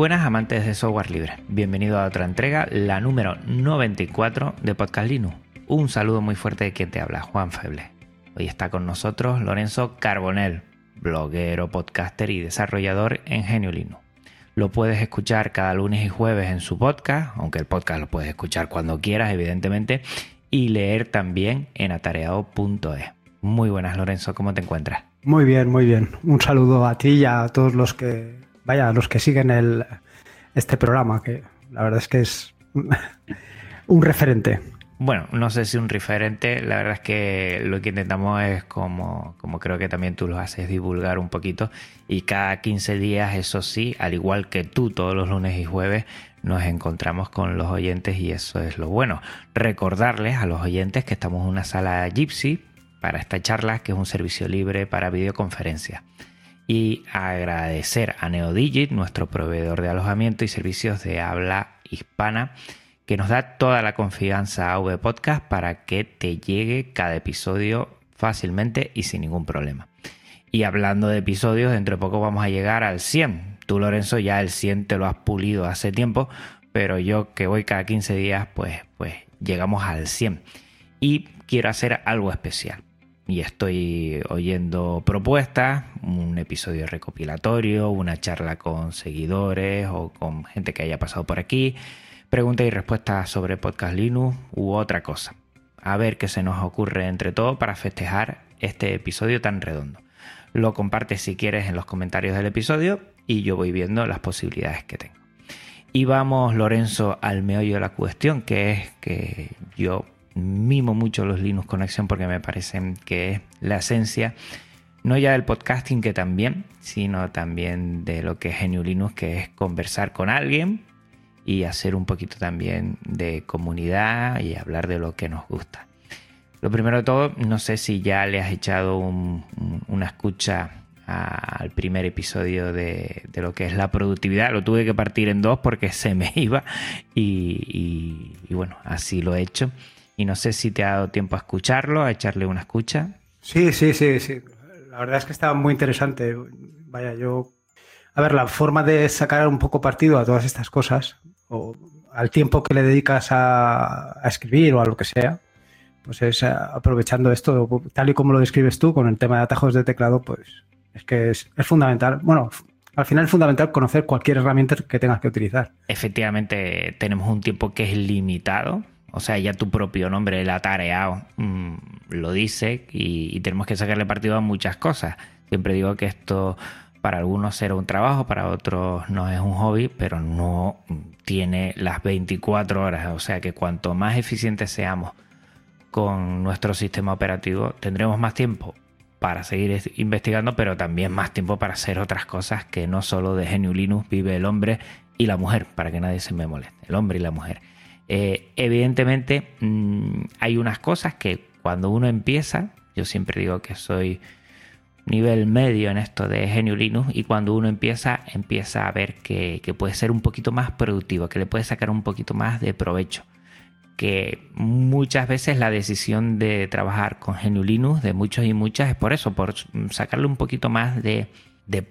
Buenas amantes de software libre. Bienvenido a otra entrega, la número 94 de Podcast Linux. Un saludo muy fuerte de quien te habla, Juan Feble. Hoy está con nosotros Lorenzo Carbonell, bloguero, podcaster y desarrollador en Genio Linux. Lo puedes escuchar cada lunes y jueves en su podcast, aunque el podcast lo puedes escuchar cuando quieras, evidentemente, y leer también en atareado.es. Muy buenas, Lorenzo, ¿cómo te encuentras? Muy bien, muy bien. Un saludo a ti y a todos los que, vaya, los que siguen el, este programa, que la verdad es que es un referente. Bueno, no sé si un referente, la verdad es que lo que intentamos es como, como creo que también tú lo haces, divulgar un poquito y cada 15 días, eso sí, al igual que tú todos los lunes y jueves, nos encontramos con los oyentes y eso es lo bueno. Recordarles a los oyentes que estamos en una sala Gypsy para esta charla, que es un servicio libre para videoconferencias. Y agradecer a NeoDigit, nuestro proveedor de alojamiento y servicios de habla hispana, que nos da toda la confianza a V Podcast para que te llegue cada episodio fácilmente y sin ningún problema. Y hablando de episodios, dentro de poco vamos a llegar al 100. Tú, Lorenzo, ya el 100 te lo has pulido hace tiempo, pero yo que voy cada 15 días, pues, pues llegamos al 100. Y quiero hacer algo especial. Y estoy oyendo propuestas, un episodio recopilatorio, una charla con seguidores o con gente que haya pasado por aquí preguntas y respuestas sobre Podcast Linux u otra cosa. A ver qué se nos ocurre entre todos para festejar este episodio tan redondo. Lo compartes si quieres en los comentarios del episodio y yo voy viendo las posibilidades que tengo. Y vamos, Lorenzo, al meollo de la cuestión, que es que yo mimo mucho los Linux Connection porque me parecen que es la esencia no ya del podcasting que también, sino también de lo que es Genio Linux, que es conversar con alguien y hacer un poquito también de comunidad y hablar de lo que nos gusta. Lo primero de todo, no sé si ya le has echado una escucha al primer episodio de, lo que es la productividad. Lo tuve que partir en dos porque se me iba y, y, bueno, así lo he hecho. Y no sé si te ha dado tiempo a escucharlo, a echarle una escucha. Sí, sí, sí, sí. La verdad es que estaba muy interesante. Vaya, yo... A ver, la forma de sacar un poco partido a todas estas cosas o al tiempo que le dedicas a, escribir o a lo que sea, pues es aprovechando esto, tal y como lo describes tú, con el tema de atajos de teclado, pues es que es, fundamental. Bueno, al final es fundamental conocer cualquier herramienta que tengas que utilizar. Efectivamente, tenemos un tiempo que es limitado. O sea, ya tu propio nombre, el atareado, mm, lo dice y, tenemos que sacarle partido a muchas cosas. Siempre digo que esto para algunos será un trabajo, para otros no es un hobby, pero no tiene las 24 horas. O sea que cuanto más eficientes seamos con nuestro sistema operativo, tendremos más tiempo para seguir investigando, pero también más tiempo para hacer otras cosas que no solo de Genio Linux vive el hombre y la mujer, para que nadie se me moleste, el hombre y la mujer. Eh, evidentemente mmm, hay unas cosas que cuando uno empieza, yo siempre digo que soy nivel medio en esto de Genio Linux y cuando uno empieza, empieza a ver que, puede ser un poquito más productivo, que le puede sacar un poquito más de provecho. Que muchas veces la decisión de trabajar con Genio Linux de muchos y muchas es por eso, por sacarle un poquito más de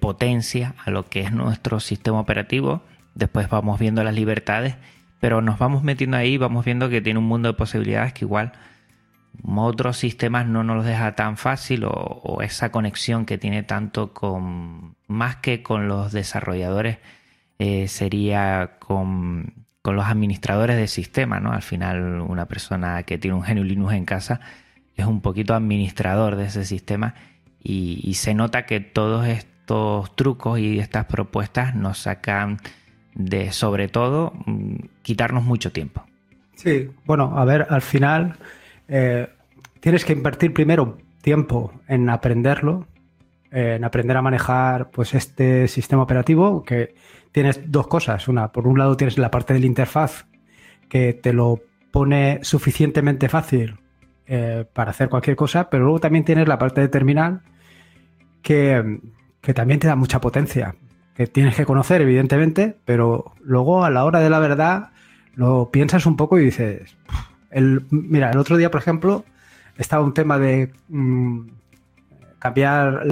potencia a lo que es nuestro sistema operativo. Después vamos viendo las libertades, pero nos vamos metiendo ahí, vamos viendo que tiene un mundo de posibilidades que igual otros sistemas no nos los deja tan fácil o, esa conexión que tiene tanto con, más que con los desarrolladores, eh, sería con, los administradores de sistema, ¿no? Al final una persona que tiene un genio Linux en casa es un poquito administrador de ese sistema y, se nota que todos estos trucos y estas propuestas nos sacan de, sobre todo, mm, quitarnos mucho tiempo. Sí, bueno, a ver, al final eh, tienes que invertir primero tiempo en aprenderlo, en aprender a manejar pues este sistema operativo que tienes dos cosas. Una, por un lado tienes la parte de la interfaz que te lo pone suficientemente fácil eh, para hacer cualquier cosa, pero luego también tienes la parte de terminal que, que también te da mucha potencia, que tienes que conocer evidentemente, pero luego a la hora de la verdad lo piensas un poco y dices, mira, el otro día por ejemplo estaba un tema de mm, cambiar,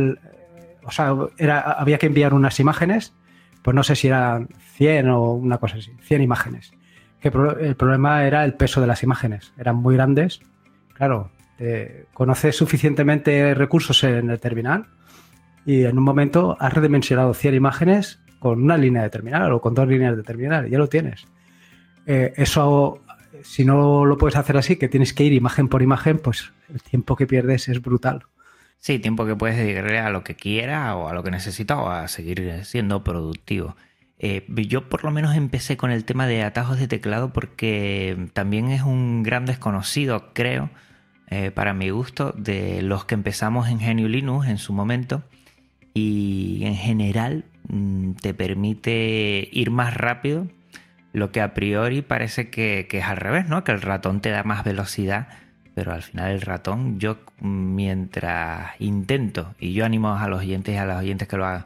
o sea, era, había que enviar unas imágenes, pues no sé si eran 100 o una cosa así, 100 imágenes. Que el problema era el peso de las imágenes, eran muy grandes claro, eh, conoces suficientemente recursos en el terminal y en un momento has redimensionado 100 imágenes con una línea de terminal o con dos líneas de terminal, ya lo tienes. Eh, eso, si no lo puedes hacer así, que tienes que ir imagen por imagen, pues el tiempo que pierdes es brutal. Sí, tiempo que puedes dedicarle a lo que quieras o a lo que necesitas o a seguir siendo productivo. Eh, yo por lo menos empecé con el tema de atajos de teclado porque también es un gran desconocido, creo, eh, para mi gusto, de los que empezamos en GNU Linux en su momento. Y en general mm, te permite ir más rápido, lo que a priori parece que, es al revés, ¿no? Que el ratón te da más velocidad, pero al final el ratón, yo mientras intento, y yo animo a los oyentes y a los oyentes que lo hagan,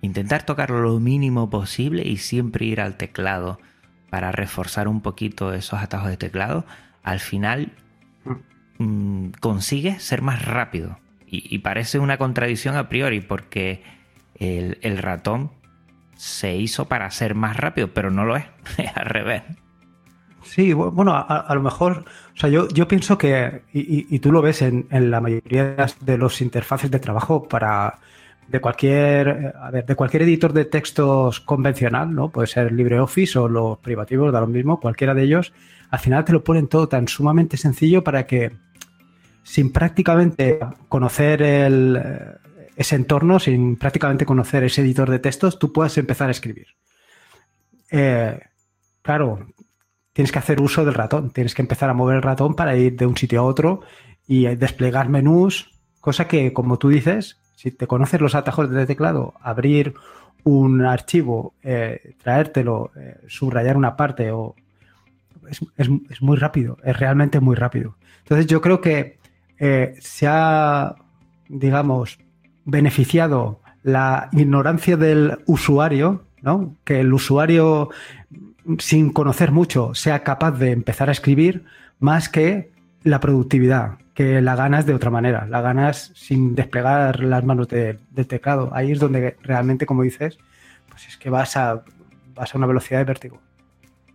intentar tocar lo mínimo posible y siempre ir al teclado para reforzar un poquito esos atajos de teclado, al final mm, consigue ser más rápido. Y, parece una contradicción a priori porque el, ratón se hizo para ser más rápido, pero no lo es, al revés. Sí, bueno, a, lo mejor, o sea, yo, yo pienso que, y, tú lo ves en, en, la mayoría de los interfaces de trabajo para de cualquier, a ver, de cualquier editor de textos convencional, ¿no? Puede ser LibreOffice o los privativos, da lo mismo, cualquiera de ellos, al final te lo ponen todo tan sumamente sencillo para que sin prácticamente conocer el, ese entorno, sin prácticamente conocer ese editor de textos, tú puedas empezar a escribir. Eh, claro, tienes que hacer uso del ratón, tienes que empezar a mover el ratón para ir de un sitio a otro y desplegar menús, cosa que, como tú dices, si te conoces los atajos de teclado, abrir un archivo, eh, traértelo, eh, subrayar una parte, o es, muy rápido, es realmente muy rápido. Entonces yo creo que eh, se ha, digamos, beneficiado la ignorancia del usuario, ¿no? Que el usuario, sin conocer mucho, sea capaz de empezar a escribir más que la productividad que la ganas de otra manera, la ganas sin desplegar las manos de, teclado. Ahí es donde realmente, como dices, pues es que vas a, vas a una velocidad de vértigo.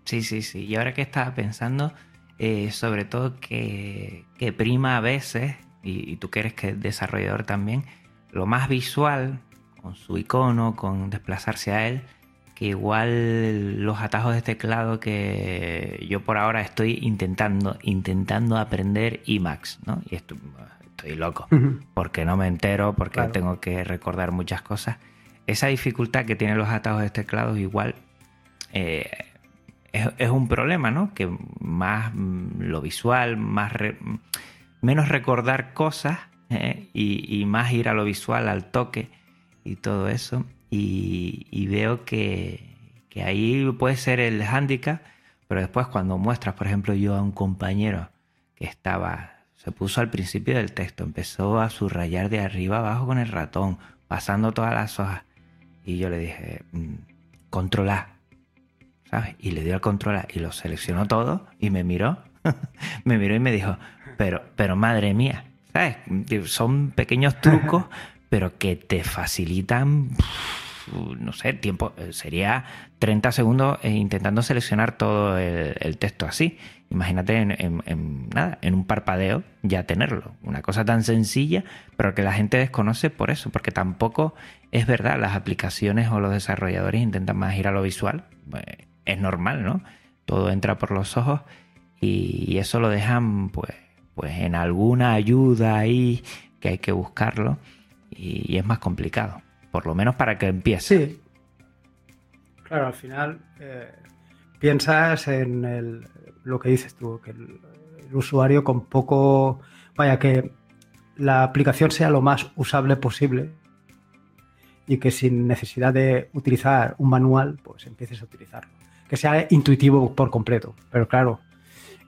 Sí, sí, sí. Y ahora que estaba pensando, eh, sobre todo que, prima a veces, y, y, tú que eres que desarrollador también, lo más visual, con su icono, con desplazarse a él, que igual los atajos de teclado que yo por ahora estoy intentando, intentando aprender Emacs, ¿no? Y estoy, estoy loco, porque no me entero, porque tengo que recordar muchas cosas. Esa dificultad que tienen los atajos de teclado igual eh, es, un problema, ¿no? Que más mm, lo visual, más menos recordar cosas ¿eh? y, más ir a lo visual, al toque y todo eso y, veo que, ahí puede ser el handicap, pero después cuando muestras, por ejemplo, yo a un compañero que estaba, se puso al principio del texto, empezó a subrayar de arriba abajo con el ratón, pasando todas las hojas, y yo le dije, mm, controla, ¿sabes? Y le dio el controlar y lo seleccionó todo y me miró, me miró y me dijo, pero, pero madre mía, ¿sabes? Son pequeños trucos, pero que te facilitan, no sé, tiempo, eh, sería 30 segundos eh, intentando seleccionar todo el, texto así. Imagínate en, nada, en un parpadeo ya tenerlo. Una cosa tan sencilla, pero que la gente desconoce por eso, porque tampoco es verdad, las aplicaciones o los desarrolladores intentan más ir a lo visual. Pues, es normal, ¿no? Todo entra por los ojos y, eso lo dejan pues, pues en alguna ayuda ahí que hay que buscarlo y, es más complicado. por lo menos para que empiece. Sí. Claro, al final eh, piensas en lo que dices tú, que el, el usuario con poco, vaya, que la aplicación sea lo más usable posible y que sin necesidad de utilizar un manual, pues empieces a utilizarlo. Que sea intuitivo por completo. Pero claro,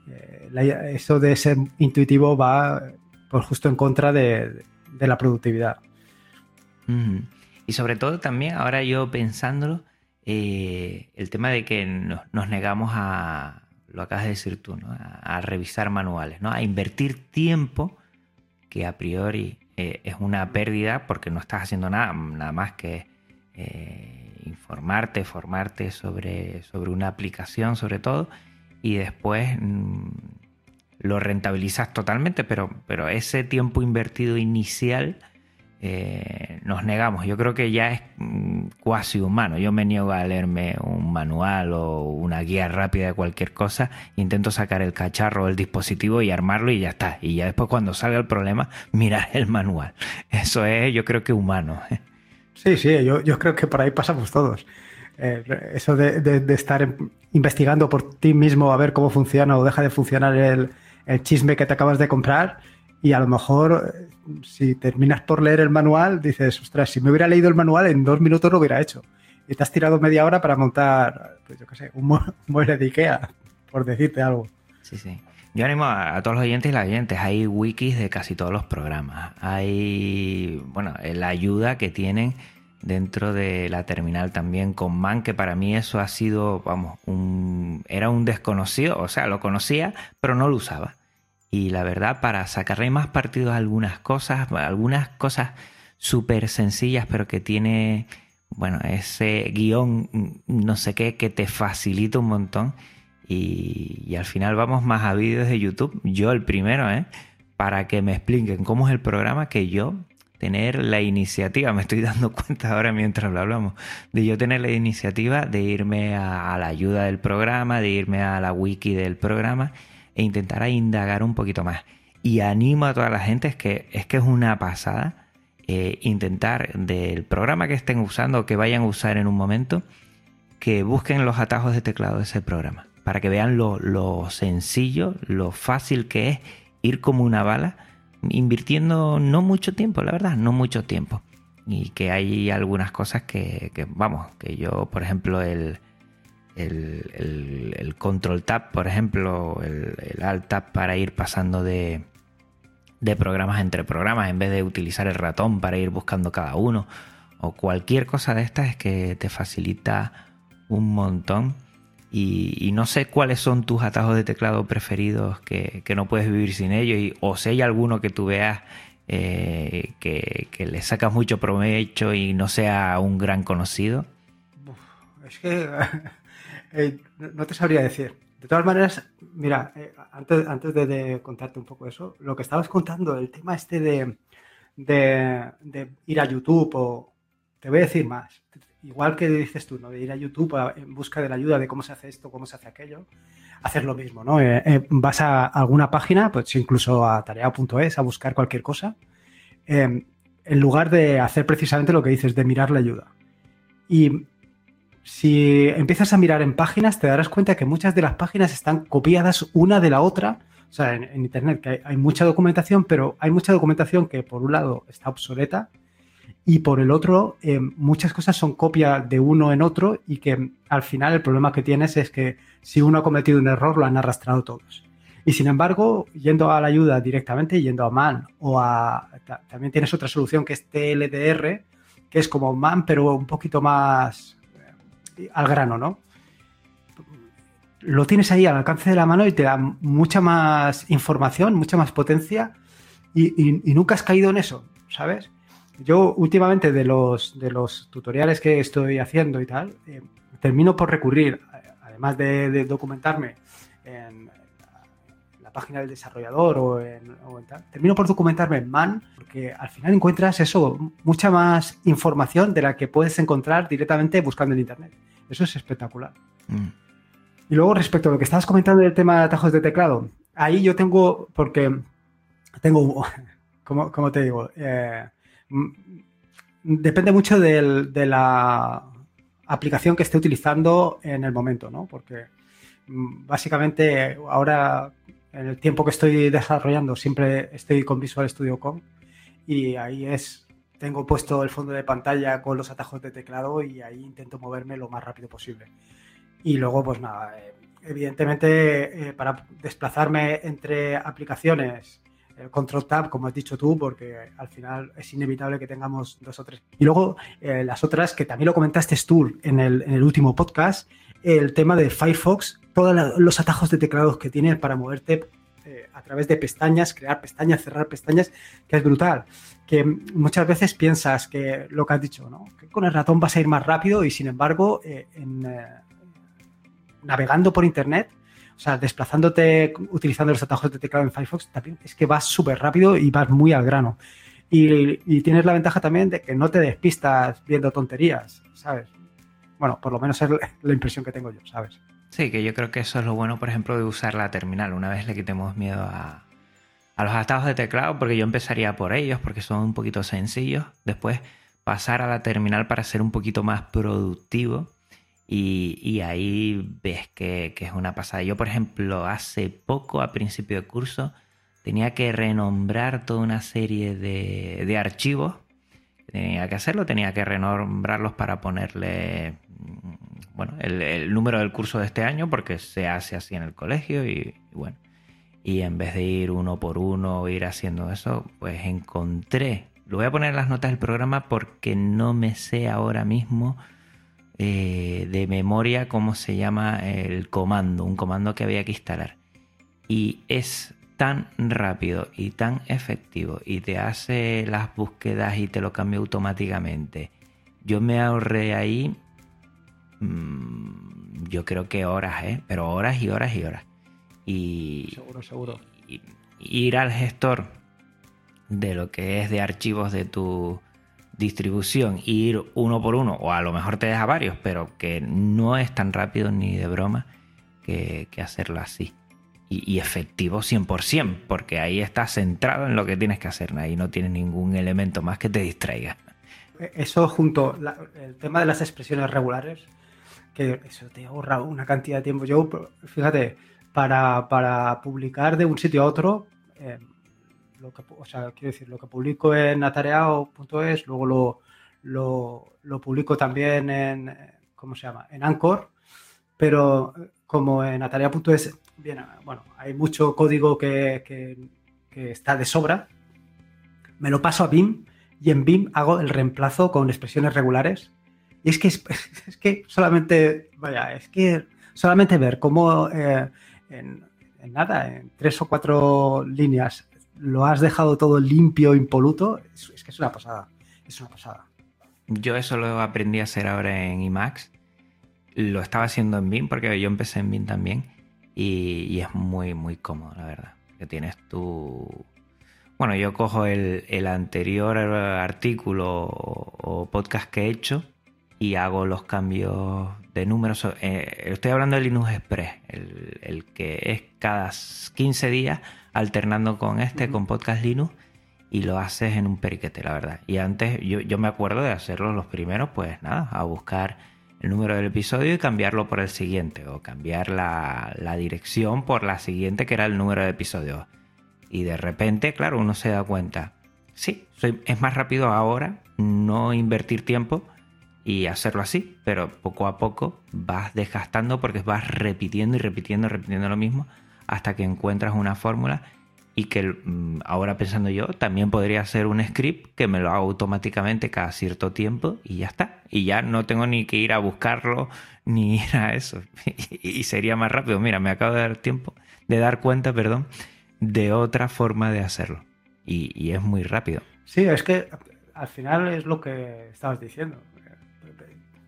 eh, eso de ser intuitivo va pues justo en contra de, la productividad. Y sobre todo también, ahora yo pensándolo, eh, el tema de que nos, negamos a, lo acabas de decir tú, ¿no? a, revisar manuales, ¿no? a invertir tiempo que a priori eh, es una pérdida porque no estás haciendo nada, nada más que informarte, formarte sobre, sobre una aplicación sobre todo y después mm, lo rentabilizas totalmente, pero, pero ese tiempo invertido inicial eh, nos negamos. Yo creo que ya es mm, cuasi humano. Yo me niego a leerme un manual o una guía rápida de cualquier cosa. Intento sacar el cacharro o el dispositivo y armarlo y ya está. Y ya después cuando salga el problema, mirar el manual. Eso es, yo creo que humano. Sí, sí, yo, yo creo que por ahí pasamos todos. Eh, eso de, estar investigando por ti mismo a ver cómo funciona o deja de funcionar el, chisme que te acabas de comprar y a lo mejor eh, si terminas por leer el manual dices, ostras, si me hubiera leído el manual en dos minutos lo hubiera hecho. Y te has tirado media hora para montar, pues yo qué sé, un, un mueble de Ikea, por decirte algo. Sí, sí. Yo animo a, todos los oyentes y las oyentes. Hay wikis de casi todos los programas. Hay, bueno, eh, la ayuda que tienen dentro de la terminal también con Man, que para mí eso ha sido, vamos, un, era un desconocido. O sea, lo conocía, pero no lo usaba. Y la verdad, para sacarle más partido a algunas cosas, algunas cosas súper sencillas, pero que tiene, bueno, ese guion, mm, no sé qué, que te facilita un montón. Y, al final vamos más a vídeos de YouTube, yo el primero, ¿eh? para que me expliquen cómo es el programa, que yo tener la iniciativa, me estoy dando cuenta ahora mientras lo hablamos, de yo tener la iniciativa de irme a, a la ayuda del programa, de irme a la wiki del programa e intentar a indagar un poquito más. Y animo a toda la gente, es que es, que es una pasada eh, intentar del programa que estén usando o que vayan a usar en un momento, que busquen los atajos de teclado de ese programa, para que vean lo, lo sencillo, lo fácil que es ir como una bala, invirtiendo no mucho tiempo, la verdad, no mucho tiempo. Y que hay algunas cosas que, que, vamos, que yo, por ejemplo, el, el, el, control tab, por ejemplo, el, el alt tab para ir pasando de, de programas entre programas en vez de utilizar el ratón para ir buscando cada uno o cualquier cosa de estas es que te facilita un montón y, no sé cuáles son tus atajos de teclado preferidos que, que no puedes vivir sin ellos y, o si hay alguno que tú veas eh, que, que, le sacas mucho provecho y no sea un gran conocido. Es que eh, no te sabría decir. De todas maneras, mira, eh, antes, antes de, contarte un poco eso, lo que estabas contando, el tema este de, de, ir a YouTube o te voy a decir más. Igual que dices tú, ¿no? De ir a YouTube a, en busca de la ayuda de cómo se hace esto, cómo se hace aquello, hacer lo mismo, ¿no? Eh, eh, vas a alguna página, pues incluso a tarea.es, a buscar cualquier cosa, eh, en lugar de hacer precisamente lo que dices, de mirar la ayuda. Y si empiezas a mirar en páginas, te darás cuenta que muchas de las páginas están copiadas una de la otra. O sea, en, en Internet que hay, hay, mucha documentación, pero hay mucha documentación que por un lado está obsoleta y por el otro eh, muchas cosas son copia de uno en otro y que al final el problema que tienes es que si uno ha cometido un error lo han arrastrado todos. Y sin embargo, yendo a la ayuda directamente, yendo a MAN o a... También tienes otra solución que es TLDR, que es como MAN, pero un poquito más al grano, ¿no? Lo tienes ahí al alcance de la mano y te da mucha más información, mucha más potencia y, y nunca has caído en eso, ¿sabes? Yo últimamente de los, de los tutoriales que estoy haciendo y tal, eh, termino por recurrir, además de, de, documentarme en la página del desarrollador o en, o en tal, termino por documentarme en MAN, porque al final encuentras eso, mucha más información de la que puedes encontrar directamente buscando en Internet. Eso es espectacular. Mm. Y luego respecto a lo que estabas comentando del tema de atajos de teclado, ahí yo tengo, porque tengo, como, como te digo, eh, depende mucho del- de la aplicación que esté utilizando en el momento, ¿no? Porque mm, básicamente ahora, en el tiempo que estoy desarrollando, siempre estoy con Visual Studio Code y ahí es, tengo puesto el fondo de pantalla con los atajos de teclado y ahí intento moverme lo más rápido posible. Y luego, pues nada, eh, evidentemente eh, para desplazarme entre aplicaciones, control tab, como has dicho tú, porque al final es inevitable que tengamos dos o tres. Y luego eh, las otras, que también lo comentaste tú en el, en el último podcast, el tema de Firefox, todos los atajos de teclados que tienes para moverte eh, a través de pestañas, crear pestañas, cerrar pestañas, que es brutal. Que muchas veces piensas que lo que has dicho, ¿no? Que con el ratón vas a ir más rápido y sin embargo, eh, navegando por internet, o sea, desplazándote utilizando los atajos de teclado en Firefox, también es que vas súper rápido y vas muy al grano. Y, tienes la ventaja también de que no te despistas viendo tonterías, ¿sabes? Bueno, por lo menos es la, la impresión que tengo yo, ¿sabes? Sí, que yo creo que eso es lo bueno, por ejemplo, de usar la terminal. Una vez le quitemos miedo a, a los atajos de teclado, porque yo empezaría por ellos, porque son un poquito sencillos. Después pasar a la terminal para ser un poquito más productivo. Y, ahí ves que, que es una pasada. Yo, por ejemplo, hace poco, a principio de curso, tenía que renombrar toda una serie de, de archivos. Tenía que hacerlo, tenía que renombrarlos para ponerle mm, bueno, el, número del curso de este año, porque se hace así en el colegio y, y bueno. Y en vez de ir uno por uno, ir haciendo eso, pues encontré. Lo voy a poner en las notas del programa porque no me sé ahora mismo eh, de memoria cómo se llama el comando, un comando que había que instalar. Y es tan rápido y tan efectivo y te hace las búsquedas y te lo cambia automáticamente. Yo me ahorré ahí, mm, yo creo que horas, ¿eh? pero horas y horas y horas. Y, Seguro, seguro. y- ir al gestor de lo que es de archivos de tu distribución, ir uno por uno, o a lo mejor te deja varios, pero que no es tan rápido ni de broma que, hacerlo así. Y, y efectivo 100%, porque ahí estás centrado en lo que tienes que hacer, ahí no tienes ningún elemento más que te distraiga. Eso junto, la- el tema de las expresiones regulares, que eso te ahorra una cantidad de tiempo. Yo, fíjate, para, para publicar de un sitio a otro, eh, lo que, o sea, quiero decir, lo que publico en atareado.es, luego lo, lo, lo publico también en, ¿cómo se llama? En Anchor, pero como en atareado.es, bien, bueno, hay mucho código que, que- que está de sobra, me lo paso a BIM y en BIM hago el reemplazo con expresiones regulares. Y es que, es, es que solamente, vaya, es que solamente ver cómo eh, en, en nada, en tres o cuatro líneas, lo has dejado todo limpio, impoluto, es, que es una pasada. Es una pasada. Yo eso lo aprendí a hacer ahora en IMAX. Lo estaba haciendo en BIM porque yo empecé en BIM también. Y, es muy, muy cómodo, la verdad. Que tienes tu... Bueno, yo cojo el, el anterior artículo o, podcast que he hecho y hago los cambios de números. Eh, estoy hablando del Linux Express, el, el que es cada 15 días alternando con este, con Podcast Linux y lo haces en un periquete, la verdad. Y antes yo, yo me acuerdo de hacerlo los primeros, pues nada, a buscar el número del episodio y cambiarlo por el siguiente, o cambiar la, la dirección por la siguiente, que era el número de episodio. Y de repente, claro, uno se da cuenta, sí, soy, es más rápido ahora no invertir tiempo y hacerlo así, pero poco a poco vas desgastando porque vas repitiendo y repitiendo y repitiendo lo mismo hasta que encuentras una fórmula y que mm, ahora pensando yo también podría ser un script que me lo haga automáticamente cada cierto tiempo y ya está. Y ya no tengo ni que ir a buscarlo ni ir a eso. y sería más rápido. Mira, me acabo de dar tiempo, de dar cuenta, perdón, de otra forma de hacerlo. Y, y es muy rápido. Sí, es que al final es lo que estabas diciendo.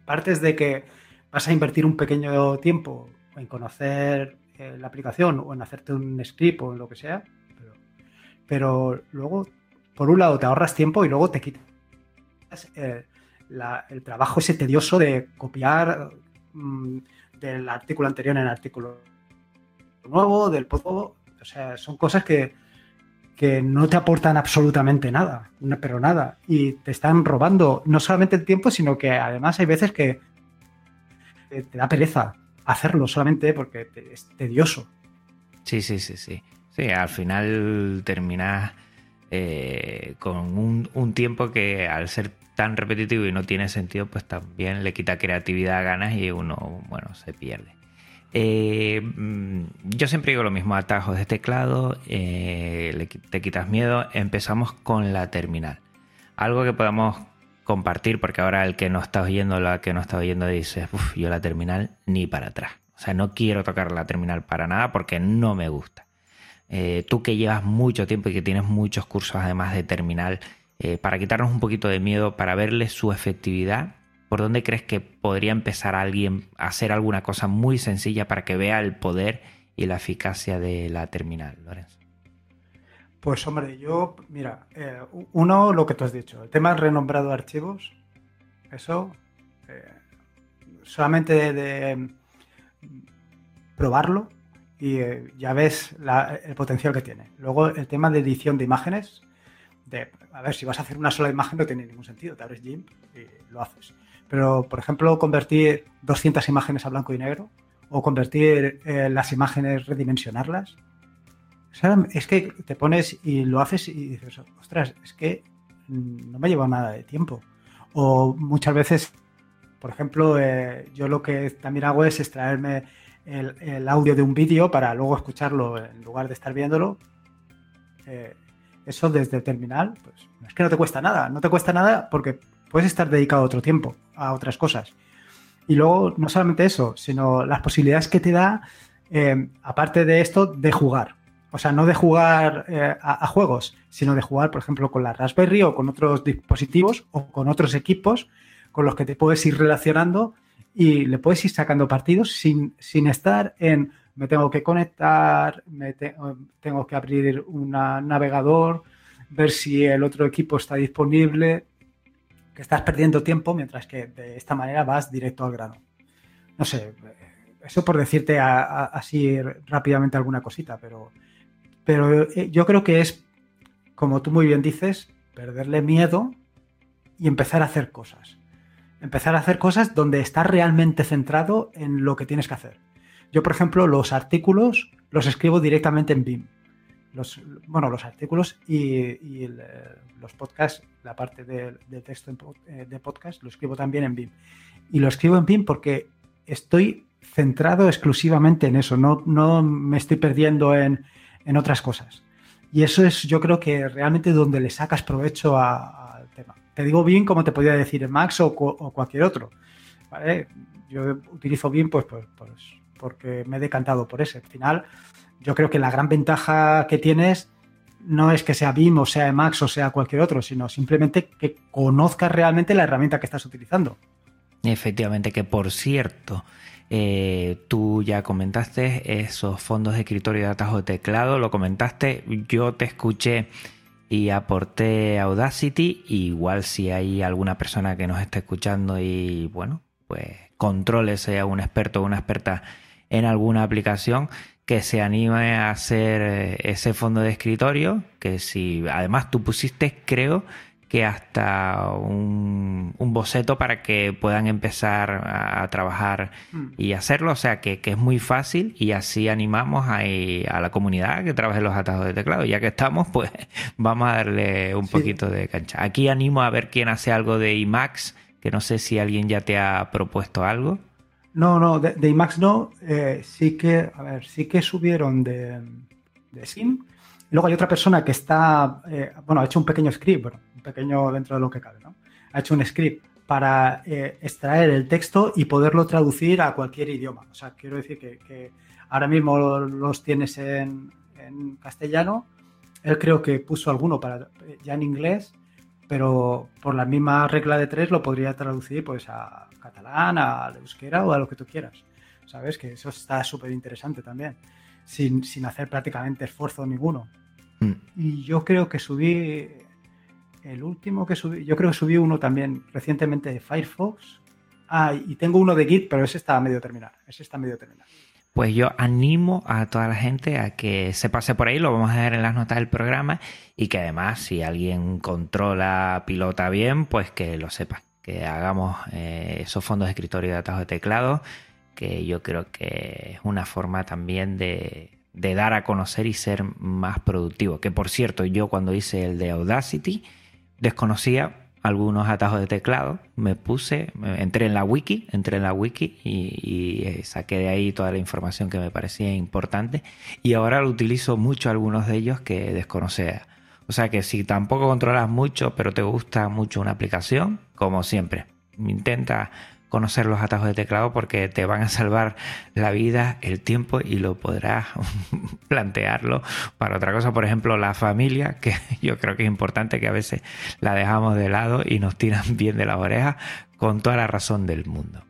Partes de que vas a invertir un pequeño tiempo en conocer eh, la aplicación o en hacerte un script o en lo que sea, pero, pero luego, por un lado, te ahorras tiempo y luego te quitas eh, el trabajo ese tedioso de copiar mm, del artículo anterior en el artículo nuevo, del poco. O sea, son cosas que, que no te aportan absolutamente nada, pero nada. Y te están robando no solamente el tiempo, sino que además hay veces que te da pereza hacerlo solamente porque es tedioso. Sí, sí, sí, sí. Sí, al final terminas eh, con un, tiempo que al ser tan repetitivo y no tiene sentido, pues también le quita creatividad, ganas y uno, bueno, se pierde. Eh, mm, yo siempre digo lo mismo, atajos de teclado, eh, te quitas miedo, empezamos con la terminal. Algo que podamos compartir, porque ahora el que no está oyendo, la que no está oyendo dice, uff, yo la terminal ni para atrás. O sea, no quiero tocar la terminal para nada porque no me gusta. Eh, tú que llevas mucho tiempo y que tienes muchos cursos además de terminal, para quitarnos un poquito de miedo, para verle su efectividad, ¿por dónde crees que podría empezar alguien a hacer alguna cosa muy sencilla para que vea el poder y la eficacia de la terminal, Lorenzo? Pues hombre, yo, mira, eh, uno, lo que tú has dicho, el tema renombrado archivos, eso, eh, solamente de, probarlo y eh, ya ves el potencial que tiene. Luego el tema de edición de imágenes, de, a ver, si vas a hacer una sola imagen no tiene ningún sentido, te abres GIMP y lo haces. Pero, por ejemplo, convertir 200 imágenes a blanco y negro o convertir las imágenes, redimensionarlas. Es que te pones y lo haces y dices, ostras, es que no me lleva nada de tiempo. O muchas veces, por ejemplo, eh, yo lo que también hago es extraerme el, audio de un vídeo para luego escucharlo en lugar de estar viéndolo. Eh, eso desde el terminal, pues es que no te cuesta nada. No te cuesta nada porque puedes estar dedicado otro tiempo, a otras cosas. Y luego, no solamente eso, sino las posibilidades que te da, eh, aparte de esto, de jugar. O sea, no de jugar eh, a, juegos, sino de jugar, por ejemplo, con la Raspberry o con otros dispositivos o con otros equipos con los que te puedes ir relacionando y le puedes ir sacando partidos sin, sin estar en me tengo que conectar, me tengo que abrir un navegador, ver si el otro equipo está disponible que estás perdiendo tiempo mientras que de esta manera vas directo al grano. No sé, eso por decirte así rápidamente alguna cosita, pero, pero eh, yo creo que es, como tú muy bien dices, perderle miedo y empezar a hacer cosas. Empezar a hacer cosas donde estás realmente centrado en lo que tienes que hacer. Yo, por ejemplo, los artículos los escribo directamente en BIM los, bueno, los artículos y, los podcasts, la parte de, texto eh, de podcast, lo escribo también en BIM. Y lo escribo en BIM porque estoy centrado exclusivamente en eso, no, no me estoy perdiendo en, otras cosas. Y eso es, yo creo que realmente donde le sacas provecho al tema. Te digo BIM como te podría decir en Max o, cualquier otro. Yo utilizo BIM pues, pues, pues, porque me he decantado por ese. Al final, yo creo que la gran ventaja que tienes no es que sea BIM o sea Emacs o sea cualquier otro, sino simplemente que conozcas realmente la herramienta que estás utilizando. Efectivamente, que por cierto, eh, tú ya comentaste esos fondos de escritorio de atajo de teclado, lo comentaste, yo te escuché y aporté Audacity, igual si hay alguna persona que nos esté escuchando y bueno, pues controle, sea un experto o una experta en alguna aplicación, que se anime a hacer eh, ese fondo de escritorio, que si además tú pusiste, creo que hasta un, boceto para que puedan empezar a, trabajar mm. y hacerlo, o sea que, es muy fácil y así animamos a, a, la comunidad que trabaje los atajos de teclado. Ya que estamos, pues vamos a darle un poquito de cancha. Aquí animo a ver quién hace algo de IMAX, que no sé si alguien ya te ha propuesto algo. No, no, de, IMAX no. Eh, sí que, a ver, sí que subieron de, de Sim. Luego hay otra persona que está, eh, bueno, ha hecho un pequeño script, bueno, pequeño dentro de lo que cabe, ¿no? Ha hecho un script para eh, extraer el texto y poderlo traducir a cualquier idioma. O sea, quiero decir que, ahora mismo los tienes en, en, castellano. Él creo que puso alguno para ya en inglés, pero por la misma regla de tres lo podría traducir pues a catalán, al euskera o a lo que tú quieras. ¿Sabes? Que eso está súper interesante también, sin, hacer prácticamente esfuerzo ninguno. Mm. Y yo creo que subí, el último que subí, yo creo que subí uno también recientemente de Firefox. Ah, y tengo uno de Git, pero ese está medio terminado. Ese está medio terminado. pues yo animo a toda la gente a que se pase por ahí, lo vamos a dejar en las notas del programa y que además si alguien controla, pilota bien, pues que lo sepa, que hagamos eh, esos fondos de escritorio de atajos de teclado, que yo creo que es una forma también de, de dar a conocer y ser más productivo. Que por cierto, yo cuando hice el de Audacity desconocía algunos atajos de teclado, me puse, entré en la wiki, entré en la wiki y, eh, saqué de ahí toda la información que me parecía importante y ahora lo utilizo mucho algunos de ellos que desconocía. O sea que si tampoco controlas mucho, pero te gusta mucho una aplicación, como siempre, intenta conocer los atajos de teclado porque te van a salvar la vida, el tiempo y lo podrás plantearlo para otra cosa. Por ejemplo, la familia, que yo creo que es importante que a veces la dejamos de lado y nos tiran bien de la oreja con toda la razón del mundo.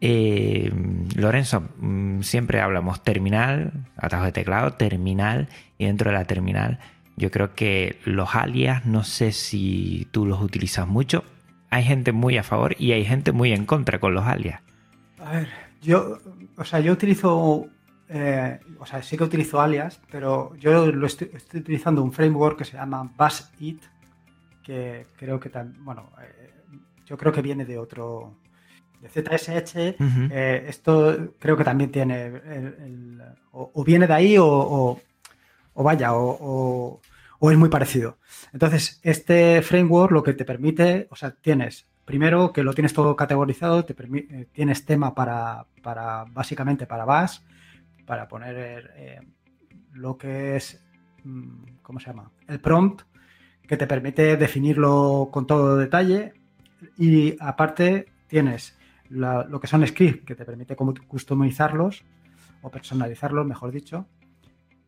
Eh, Lorenzo, mm, siempre hablamos terminal, atajos de teclado, terminal y dentro de la terminal yo creo que los alias, no sé si tú los utilizas mucho, hay gente muy a favor y hay gente muy en contra con los alias. A ver, yo, o sea, yo utilizo, eh, o sea, sí que utilizo alias, pero yo lo estoy, utilizando un framework que se llama BuzzIt, que creo que también, bueno, eh, yo creo que viene de otro, de ZSH. Eh, esto creo que también tiene, el, o, viene de ahí o, o vaya, o, o es muy parecido. Entonces, este framework lo que te permite, o sea, tienes primero que lo tienes todo categorizado, te eh, tienes tema para, para, básicamente para Bash, para poner eh, lo que es, mm, ¿cómo se llama? El prompt, que te permite definirlo con todo detalle y aparte tienes lo que son scripts, que te permite customizarlos o personalizarlos, mejor dicho,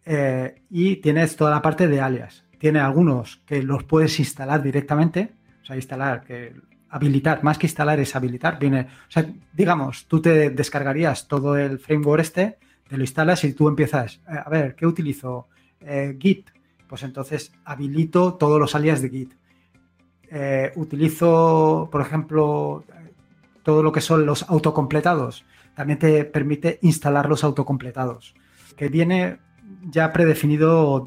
eh, y tienes toda la parte de alias. Tiene algunos que los puedes instalar directamente, o sea, instalar, que habilitar, más que instalar es habilitar. Viene, o sea, digamos, tú te descargarías todo el framework este, te lo instalas y tú empiezas, eh, a ver, ¿qué utilizo? Eh, Git. Pues entonces habilito todos los alias de Git. utilizo, por ejemplo, todo lo que son los autocompletados. También te permite instalar los autocompletados. Que viene ya predefinido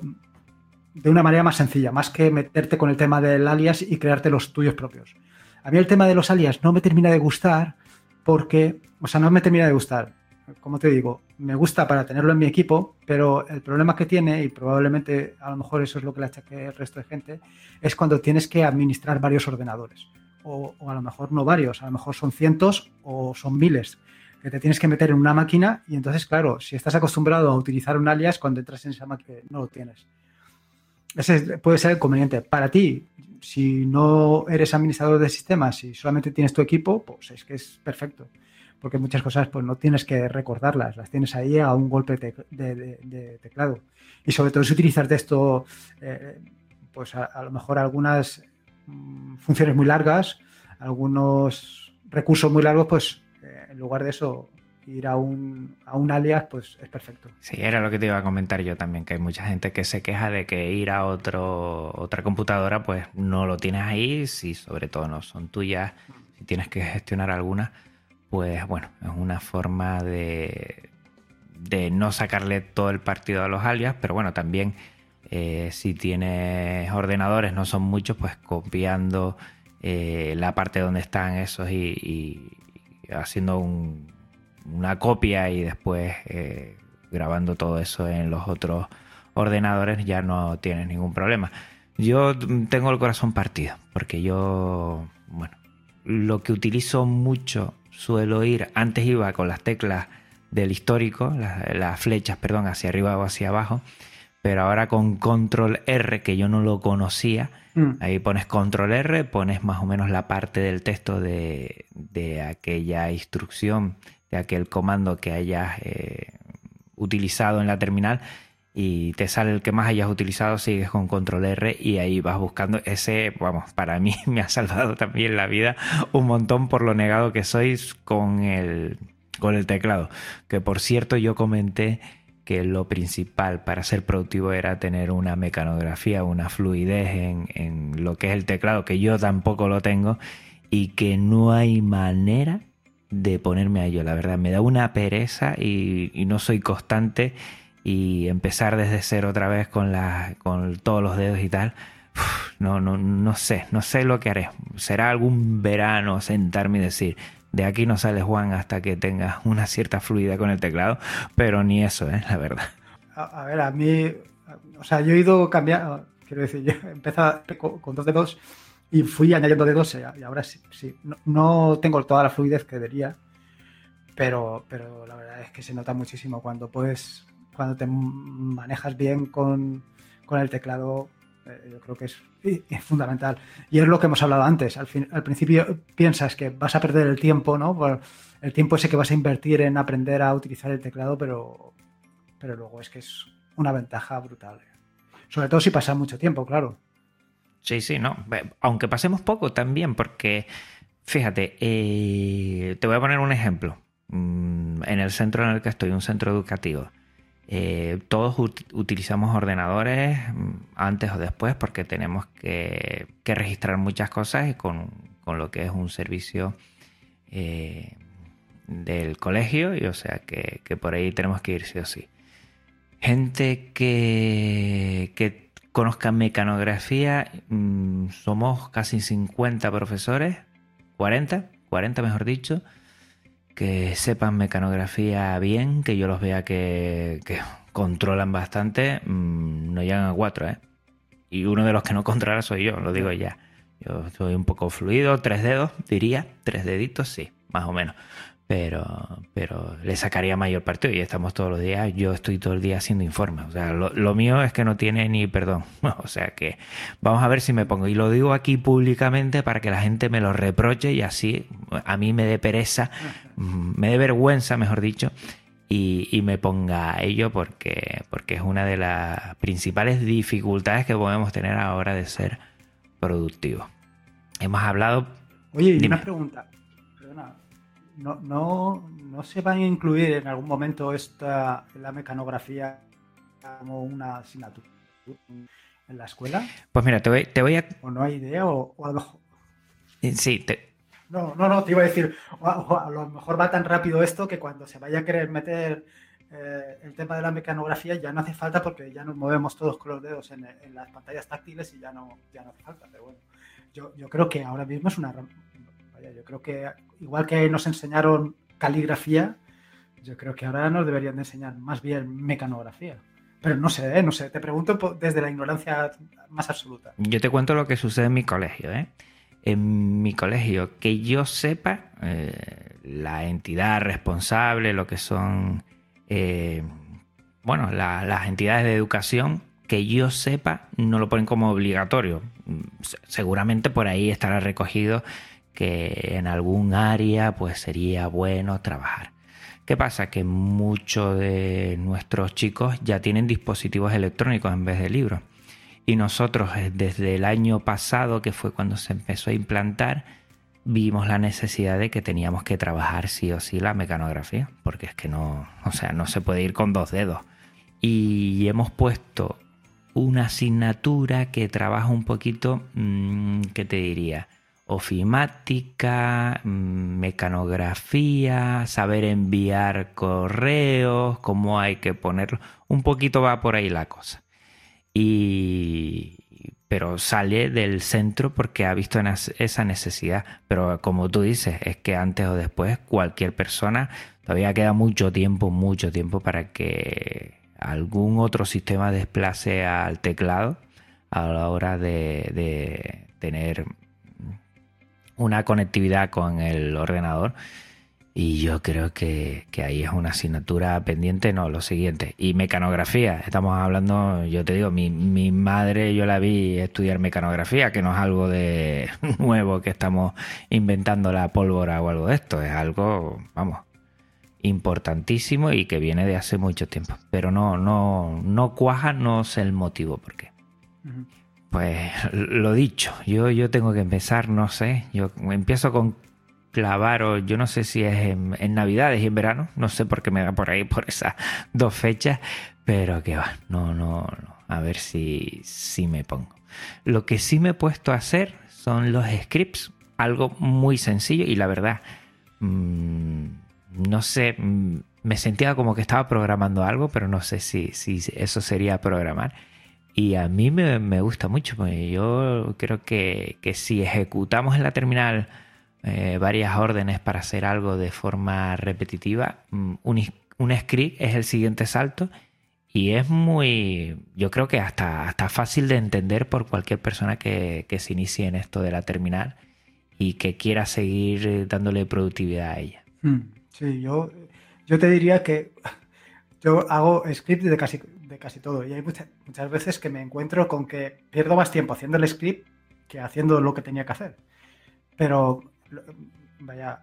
de una manera más sencilla, más que meterte con el tema del alias y crearte los tuyos propios. A mí el tema de los alias no me termina de gustar porque, o sea, no me termina de gustar. Como te digo, me gusta para tenerlo en mi equipo, pero el problema que tiene, y probablemente a lo mejor eso es lo que le achaque el resto de gente, es cuando tienes que administrar varios ordenadores. O, o a lo mejor no varios, a lo mejor son cientos o son miles que te tienes que meter en una máquina y entonces, claro, si estás acostumbrado a utilizar un alias, cuando entras en esa máquina no lo tienes. Ese puede ser conveniente. Para ti, si no eres administrador de sistemas y solamente tienes tu equipo, pues es que es perfecto. Porque muchas cosas pues no tienes que recordarlas, las tienes ahí a un golpe de, teclado. Y sobre todo si utilizas de esto, eh, pues a, lo mejor algunas mm, funciones muy largas, algunos recursos muy largos, pues en lugar de eso, ir a un, a un alias, pues es perfecto. Sí, era lo que te iba a comentar yo también, que hay mucha gente que se queja de que ir a otro, otra computadora, pues no lo tienes ahí, si sobre todo no son tuyas, si tienes que gestionar alguna, pues bueno, es una forma de, de no sacarle todo el partido a los alias, pero bueno, también eh, si tienes ordenadores, no son muchos, pues copiando eh, la parte donde están esos y haciendo una copia y después eh, grabando todo eso en los otros ordenadores ya no tienes ningún problema. Yo tengo el corazón partido porque yo, bueno, lo que utilizo mucho suelo ir, antes iba con las teclas del histórico, las, flechas, perdón, hacia arriba o hacia abajo, pero ahora con control R, que yo no lo conocía, Mm. Ahí pones control R, pones más o menos la parte del texto de, aquella instrucción, de aquel comando que hayas eh, utilizado en la terminal y te sale el que más hayas utilizado, sigues con control R y ahí vas buscando ese, vamos, para mí me ha salvado también la vida un montón por lo negado que sois con el, con el teclado. Que por cierto yo comenté que lo principal para ser productivo era tener una mecanografía, una fluidez en, lo que es el teclado, que yo tampoco lo tengo, y que no hay manera de ponerme a ello, la verdad. Me da una pereza y, no soy constante y empezar desde cero otra vez con, la, con todos los dedos y tal. no, no, no sé, no sé lo que haré. Será algún verano sentarme y decir, de aquí no sale Juan hasta que tenga una cierta fluidez con el teclado, pero ni eso, ¿eh? la verdad. A, ver, a mí, o sea, yo he ido cambiando, quiero decir, yo he empezado con, dos dedos y fui añadiendo dedos y ahora sí, sí. No, tengo toda la fluidez que debería, pero, pero la verdad es que se nota muchísimo cuando puedes, cuando te manejas bien con, con el teclado, eh, yo creo que es, fundamental. Y es lo que hemos hablado antes. Al, fin, al principio piensas que vas a perder el tiempo, ¿no? el tiempo ese que vas a invertir en aprender a utilizar el teclado, pero, pero luego es que es una ventaja brutal. Sobre todo si pasa mucho tiempo, claro. Sí, sí, no. Aunque pasemos poco también, porque fíjate, eh, te voy a poner un ejemplo. Mm, en el centro en el que estoy, un centro educativo. Eh, todos utilizamos ordenadores mm, antes o después porque tenemos que, registrar muchas cosas con, lo que es un servicio eh, del colegio, y o sea que, por ahí tenemos que ir sí o sí. Gente que, que conozca mecanografía, mm, somos casi 50 profesores, 40, 40 mejor dicho, que sepan mecanografía bien, que yo los vea que, controlan bastante, mm, no llegan a cuatro, ¿eh? Y uno de los que no controla soy yo, lo digo ya. Yo soy un poco fluido, tres dedos, diría, tres deditos, sí, más o menos pero, pero le sacaría mayor partido y estamos todos los días, yo estoy todo el día haciendo informes, o sea, lo, mío es que no tiene ni perdón, o sea que vamos a ver si me pongo, y lo digo aquí públicamente para que la gente me lo reproche y así a mí me dé pereza, me dé vergüenza, mejor dicho, y, y, me ponga a ello porque, porque es una de las principales dificultades que podemos tener a la hora de ser productivos. Hemos hablado... Oye, y una pregunta no, no, no se van a incluir en algún momento esta la mecanografía como una asignatura en la escuela? Pues mira, te voy, te voy a... ¿O no hay idea? O, a lo Sí, te... No, no, no, te iba a decir, a, lo mejor va tan rápido esto que cuando se vaya a querer meter eh, el tema de la mecanografía ya no hace falta porque ya nos movemos todos con los dedos en, las pantallas táctiles y ya no, ya no hace falta. Pero bueno, yo, yo creo que ahora mismo es una, yo creo que igual que nos enseñaron caligrafía, yo creo que ahora nos deberían de enseñar más bien mecanografía. Pero no sé, ¿eh? no sé, te pregunto desde la ignorancia más absoluta. Yo te cuento lo que sucede en mi colegio. ¿eh? En mi colegio, que yo sepa, eh, la entidad responsable, lo que son, bueno, las entidades de educación, que yo sepa, no lo ponen como obligatorio. Seguramente por ahí estará recogido que en algún área pues sería bueno trabajar. ¿Qué pasa? Que muchos de nuestros chicos ya tienen dispositivos electrónicos en vez de libros. Y nosotros eh, desde el año pasado, que fue cuando se empezó a implantar, vimos la necesidad de que teníamos que trabajar sí o sí la mecanografía, porque es que no, o sea, no se puede ir con dos dedos. Y hemos puesto una asignatura que trabaja un poquito, mm, ¿qué te diría? Ofimática, mecanografía, saber enviar correos, cómo hay que ponerlo. Un poquito va por ahí la cosa. Y pero sale del centro porque ha visto esa necesidad. Pero como tú dices, es que antes o después cualquier persona, todavía queda mucho tiempo, mucho tiempo para que algún otro sistema desplace al teclado a la hora de, de tener una conectividad con el ordenador. Y yo creo que, ahí es una asignatura pendiente, no, lo siguiente. Y mecanografía, estamos hablando, yo te digo, mi, mi madre yo la vi estudiar mecanografía, que no es algo de nuevo que estamos inventando la pólvora o algo de esto, es algo, vamos, importantísimo y que viene de hace mucho tiempo. Pero no, no, no cuaja, no sé el motivo por qué. Pues lo dicho, yo, yo tengo que empezar, no sé, yo empiezo con clavar o yo no sé si es en, Navidades y en verano, no sé por qué me da por ahí por esas dos fechas, pero que va, no, no, no, a ver si, si me pongo. Lo que sí me he puesto a hacer son los scripts, algo muy sencillo y la verdad, mm, no sé, mm, me sentía como que estaba programando algo, pero no sé si, si eso sería programar. Y a mí me, me gusta mucho, porque yo creo que, que, si ejecutamos en la terminal eh, varias órdenes para hacer algo de forma repetitiva, mm, un, un script es el siguiente salto y es muy, yo creo que hasta, hasta fácil de entender por cualquier persona que, que se inicie en esto de la terminal y que quiera seguir dándole productividad a ella. Hmm, sí, yo, yo te diría que yo hago script de casi, casi todo y hay muchas, veces que me encuentro con que pierdo más tiempo haciendo el script que haciendo lo que tenía que hacer. Pero, vaya,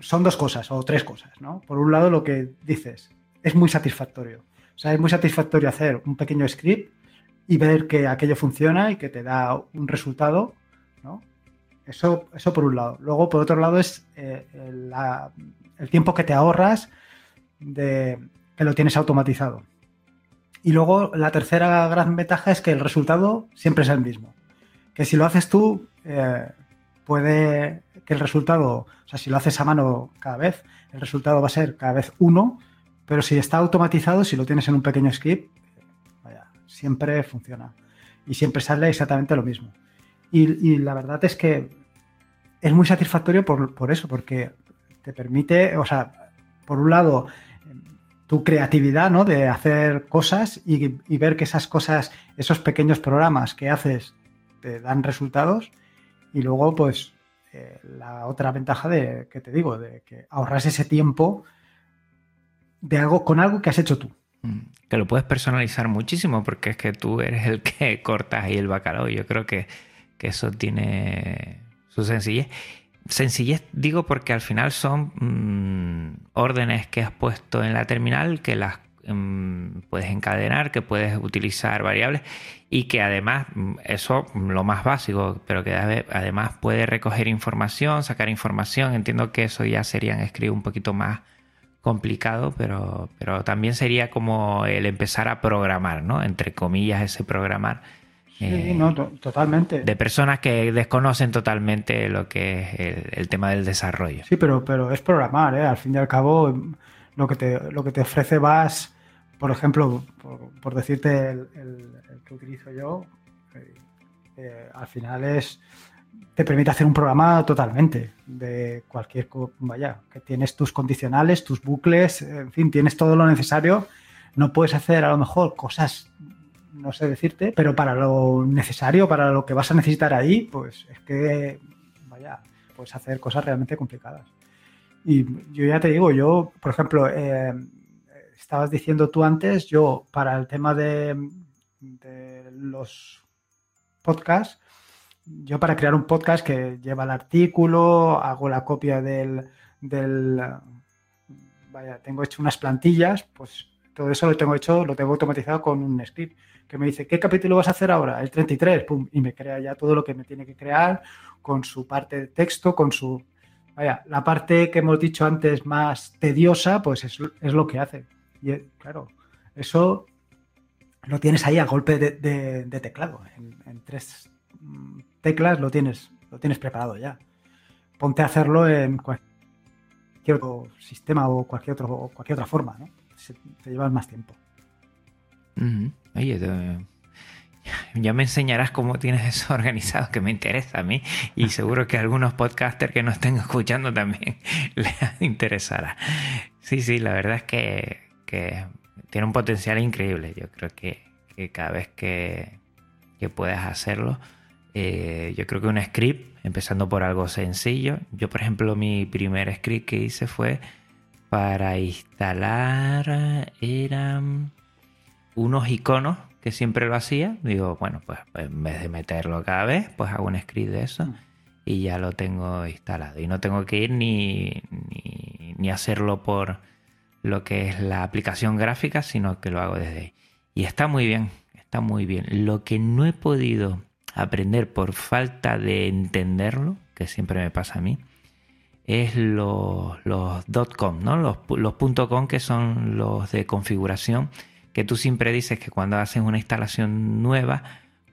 son dos cosas o tres cosas, ¿no? Por un lado, lo que dices es muy satisfactorio. O sea, es muy satisfactorio hacer un pequeño script y ver que aquello funciona y que te da un resultado, ¿no? Eso, eso por un lado. Luego, por otro lado, es eh, el, tiempo que te ahorras de que lo tienes automatizado. Y luego, la tercera gran ventaja es que el resultado siempre es el mismo. Que si lo haces tú, eh, puede que el resultado, o sea, si lo haces a mano cada vez, el resultado va a ser cada vez uno, pero si está automatizado, si lo tienes en un pequeño script, vaya, siempre funciona. Y siempre sale exactamente lo mismo. Y, y la verdad es que es muy satisfactorio por, por, eso, porque te permite, o sea, por un lado, tu creatividad, ¿no? De hacer cosas y, ver que esas cosas, esos pequeños programas que haces, te dan resultados. Y luego, pues, eh, la otra ventaja de que te digo, de que ahorras ese tiempo de algo con algo que has hecho tú. Mm, que lo puedes personalizar muchísimo porque es que tú eres el que cortas ahí el bacalao. Yo creo que, que eso tiene su sencillez. Sencillez digo porque al final son mmm, órdenes que has puesto en la terminal que las mmm, puedes encadenar, que puedes utilizar variables y que además, mm, eso lo más básico, pero que además puede recoger información, sacar información. Entiendo que eso ya serían escribir un poquito más complicado, pero, pero también sería como el empezar a programar, ¿no? Entre comillas, ese programar. Sí, eh, no, totalmente. De personas que desconocen totalmente lo que es el, el, tema del desarrollo. Sí, pero, pero es programar, ¿eh? Al fin y al cabo, lo que te, lo que te ofrece vas, por ejemplo, por, por decirte el, el, el, que utilizo yo, eh, eh, al final es te permite hacer un programa totalmente de cualquier, vaya, que tienes tus condicionales, tus bucles, en fin, tienes todo lo necesario. No puedes hacer a lo mejor cosas, no sé decirte, pero para lo necesario, para lo que vas a necesitar ahí, pues es que, vaya, puedes hacer cosas realmente complicadas. Y yo ya te digo, yo, por ejemplo, eh, estabas diciendo tú antes, yo para el tema de, de los podcasts, yo para crear un podcast que lleva el artículo, hago la copia del, del, vaya, tengo hecho unas plantillas, pues todo eso lo tengo hecho, lo tengo automatizado con un script que me dice, ¿qué capítulo vas a hacer ahora? El 33, pum, y me crea ya todo lo que me tiene que crear con su parte de texto, con su, vaya, la parte que hemos dicho antes más tediosa, pues es, es lo que hace. Y claro, eso lo tienes ahí a golpe de, teclado, en, tres teclas lo tienes, lo tienes preparado ya. Ponte a hacerlo en cualquier otro sistema o cualquier, otro, cualquier otra forma, ¿no? Te llevas más tiempo. Uh -huh. Oye, te... ya me enseñarás cómo tienes eso organizado, que me interesa a mí y seguro que a algunos podcasters que nos estén escuchando también les interesará. Sí, sí, la verdad es que, que tiene un potencial increíble. Yo creo que, que cada vez que, que puedas hacerlo, eh, yo creo que un script, empezando por algo sencillo. Yo, por ejemplo, mi primer script que hice fue para instalar, eran unos iconos que siempre lo hacía. Digo, bueno, pues, pues en vez de meterlo cada vez, pues hago un script de eso y ya lo tengo instalado. Y no tengo que ir ni, ni, hacerlo por lo que es la aplicación gráfica, sino que lo hago desde ahí. Y está muy bien, está muy bien. Lo que no he podido aprender por falta de entenderlo, que siempre me pasa a mí, es los, los .com, ¿no? Los, los .com que son los de configuración, que tú siempre dices que cuando haces una instalación nueva,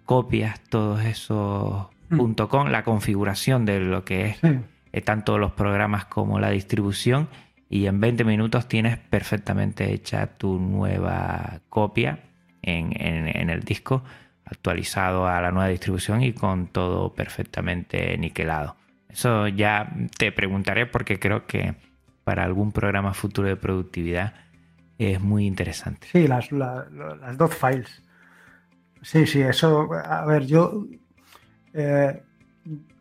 copias todos esos mm. .com, la configuración de lo que es sí. tanto los programas como la distribución y en 20 minutos tienes perfectamente hecha tu nueva copia en, el disco actualizado a la nueva distribución y con todo perfectamente niquelado. Eso ya te preguntaré porque creo que para algún programa futuro de productividad es muy interesante. Sí, las, las dos files. Sí, sí, eso. A ver, yo. Eh,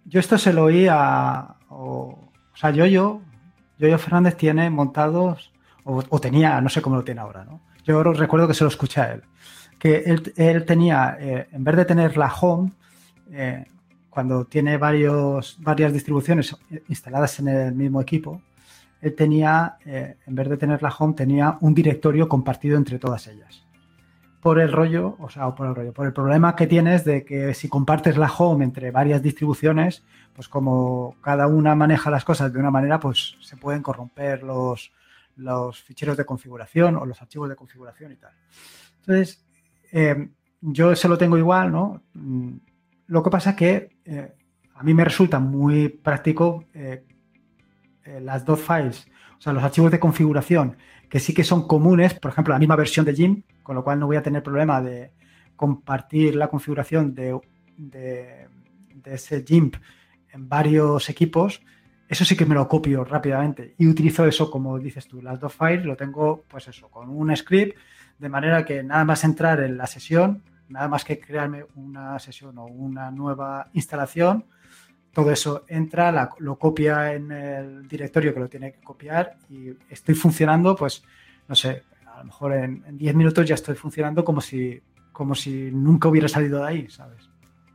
yo esto se lo oí a. O, sea, yo, yo. Yo, Fernández tiene montados. O, tenía, no sé cómo lo tiene ahora, ¿no? Yo recuerdo que se lo escuché a él. Que él, tenía, eh, en vez de tener la home, eh, cuando tiene varios, varias distribuciones instaladas en el mismo equipo, él tenía, eh, en vez de tener la home, tenía un directorio compartido entre todas ellas. Por el rollo, o sea, por el rollo, por el problema que tienes de que si compartes la home entre varias distribuciones, pues como cada una maneja las cosas de una manera, pues se pueden corromper los, ficheros de configuración o los archivos de configuración y tal. Entonces, eh, yo se lo tengo igual, ¿no? Mm, lo que pasa es que eh, a mí me resulta muy práctico las dos files, o sea, los archivos de configuración, que sí que son comunes, por ejemplo, la misma versión de GIMP, con lo cual no voy a tener problema de compartir la configuración de, de, ese GIMP en varios equipos, eso sí que me lo copio rápidamente y utilizo eso, como dices tú, las dos files lo tengo, pues eso, con un script, de manera que nada más entrar en la sesión, nada más que crearme una sesión o una nueva instalación, todo eso entra, lo copia en el directorio que lo tiene que copiar y estoy funcionando, pues, no sé, a lo mejor en 10 minutos ya estoy funcionando como si, como si nunca hubiera salido de ahí, ¿sabes?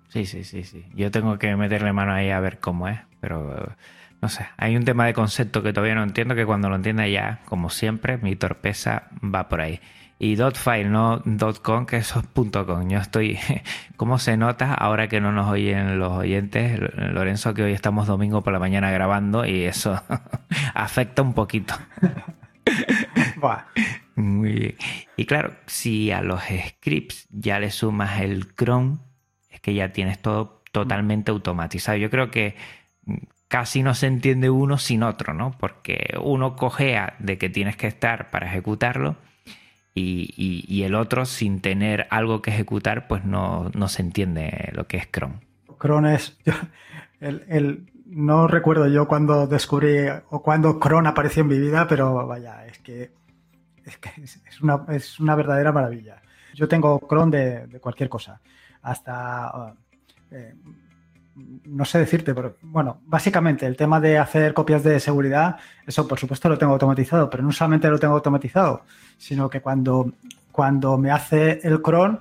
Sí, sí, sí, sí. Yo tengo que meterle mano ahí a ver cómo es, pero no sé, hay un tema de concepto que todavía no entiendo, que cuando lo entienda ya, como siempre, mi torpeza va por ahí y .file, no .com, que eso es .com. Yo estoy, ¿cómo se nota ahora que no nos oyen los oyentes? Lorenzo, que hoy estamos domingo por la mañana grabando y eso afecta un poquito. Muy bien. Y claro, si a los scripts ya le sumas el cron, es que ya tienes todo totalmente automatizado. Yo creo que casi no se entiende uno sin otro, ¿no? Porque uno cojea de que tienes que estar para ejecutarlo y, el otro sin tener algo que ejecutar, pues no, se entiende lo que es cron. Cron es... el, no recuerdo yo cuando descubrí o cuando cron apareció en mi vida, pero vaya, es que es, una, es una, verdadera maravilla. Yo tengo cron de, cualquier cosa, hasta... Eh, no sé decirte, pero bueno, básicamente el tema de hacer copias de seguridad, eso por supuesto lo tengo automatizado, pero no solamente lo tengo automatizado, sino que cuando, cuando me hace el cron,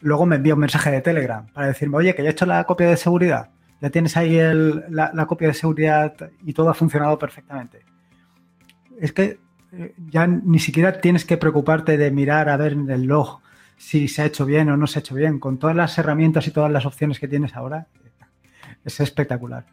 luego me envía un mensaje de Telegram para decirme, oye, que ya he hecho la copia de seguridad, ya tienes ahí la, copia de seguridad y todo ha funcionado perfectamente. Es que eh, ya ni siquiera tienes que preocuparte de mirar a ver en el log si se ha hecho bien o no se ha hecho bien. Con todas las herramientas y todas las opciones que tienes ahora, es espectacular.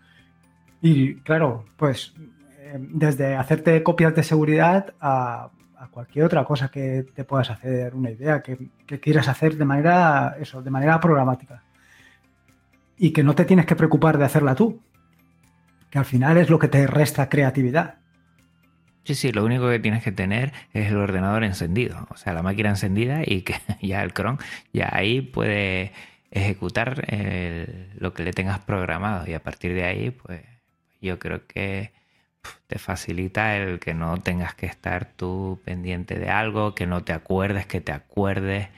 Y claro, pues eh, desde hacerte copias de seguridad a, cualquier otra cosa que te puedas hacer una idea, que, quieras hacer de manera, eso, de manera programática. Y que no te tienes que preocupar de hacerla tú, que al final es lo que te resta creatividad. Sí, sí, lo único que tienes que tener es el ordenador encendido, o sea, la máquina encendida y que ya el cron, ya ahí puede ejecutar lo que le tengas programado y a partir de ahí, pues yo creo que te facilita el que no tengas que estar tú pendiente de algo, que no te acuerdes, que te acuerdes,